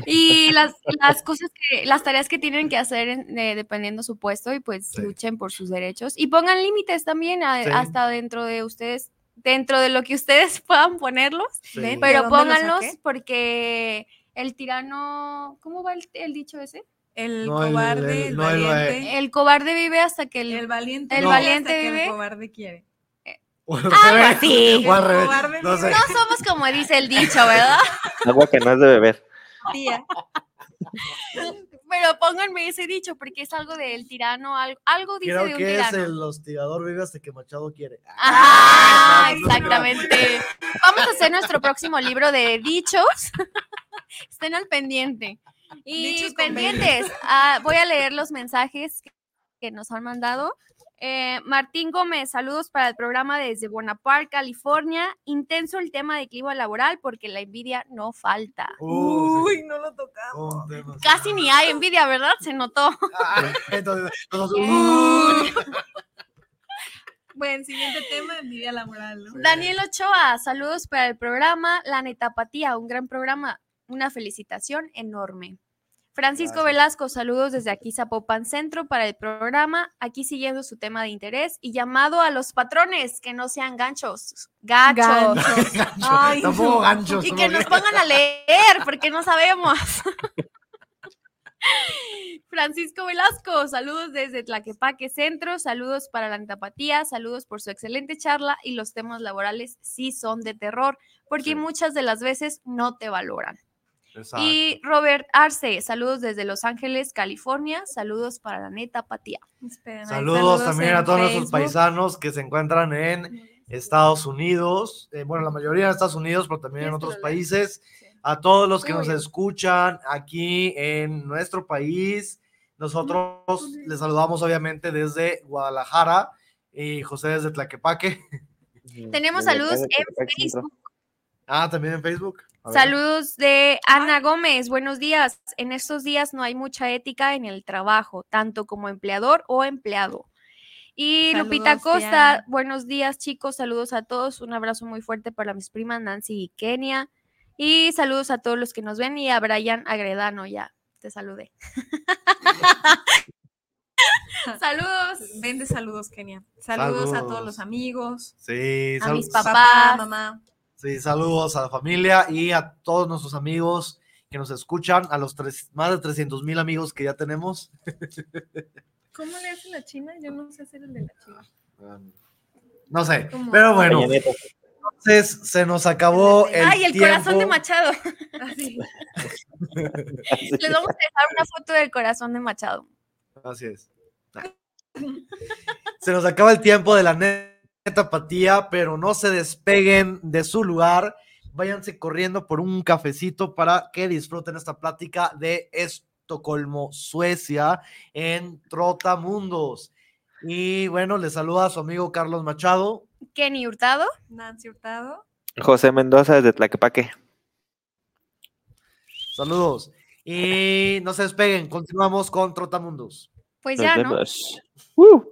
y las, las cosas que, las tareas que tienen que hacer en- eh, dependiendo su puesto y pues Sí. luchen por sus derechos y pongan límites también a- Sí. hasta dentro de ustedes, dentro de lo que ustedes puedan ponerlos, Sí. Pero pónganlos porque el tirano, ¿cómo va el, el dicho ese? El No, cobarde, el, el- no, el- valiente. El cobarde vive hasta que el, El valiente, el vive valiente hasta que vive. el cobarde quiere. O al Algo revés, así. o al El revés, cobarde No sé. vive. no somos como dice el dicho, ¿verdad? Agua que no es de beber. Tía. Pero pónganme ese dicho porque es algo del tirano, algo, algo dice Creo de un que es el hostigador vive hasta que Machado quiere. Exactamente. Vamos a hacer nuestro próximo libro de dichos. Estén al pendiente. Y Dichos pendientes, ah, voy a leer los mensajes que- que nos han mandado. Eh, Martín Gómez, saludos para el programa desde Bonaparte, California. Intenso el tema de clima laboral porque la envidia no falta. Uh, sí. Uy, no lo tocamos. Casi ni hay envidia, ¿verdad? Se notó. Ah, entonces, uh, Bueno, siguiente tema, envidia laboral, ¿no? Daniel Ochoa, saludos para el programa La Netapatía, un gran programa. Una felicitación enorme. Francisco Gracias. Velasco, saludos desde aquí Zapopan Centro para el programa, aquí siguiendo su tema de interés y llamado a los patrones que no sean ganchos, gachos, Ganchos. gancho, Ay, no. ganchos. y que nos pongan a leer porque no sabemos. Francisco Velasco, saludos desde Tlaquepaque Centro, saludos para la Netapatía, saludos por su excelente charla y los temas laborales sí son de terror, porque Sí. muchas de las veces no te valoran. Exacto. Y Robert Arce, saludos desde Los Ángeles, California, saludos para la. Esperen, hay Saludos, también a todos nuestros Facebook. paisanos que se encuentran en Estados Unidos, eh, bueno, la mayoría en Estados Unidos, pero también en ¿Quieres que otros países. A todos los que nos escuchan aquí en nuestro país, nosotros les saludamos obviamente desde Guadalajara y José desde Tlaquepaque. Tenemos Desde saludos en. Facebook. Ah, también en Facebook. Saludos de Ana Gómez, buenos días. En estos días no hay mucha ética en el trabajo, tanto como empleador o empleado. Y Lupita Costa, buenos días chicos, saludos a todos, un abrazo muy fuerte para mis primas Nancy y Kenia. Y saludos a todos los que nos ven y a Brian Agredano, ya, te saludé. saludos. Vende saludos, Kenia. Saludos, a todos los amigos, Sí, A mis papás. papá, mamá. Sí, saludos a la familia y a todos nuestros amigos que nos escuchan, a los tres, más de 300 mil amigos que ya tenemos. ¿Cómo le hace la china? Yo no sé hacer el de la china. No sé, ¿Cómo? pero bueno, entonces se nos acabó el Ay, el tiempo. corazón de Machado. Así. Les vamos a dejar una foto del corazón de Machado. Así es. Se nos acaba el tiempo de la neta apatía, pero no se despeguen de su lugar. Váyanse corriendo por un cafecito para que disfruten esta plática de Estocolmo, Suecia, en Trotamundos. Y bueno, les saluda a su amigo Carlos Machado. Kenny Hurtado. Nancy Hurtado. José Mendoza desde Tlaquepaque. Saludos. Y no se despeguen, continuamos con Trotamundos. Pues Nos ya, ¿no? ¡Uh!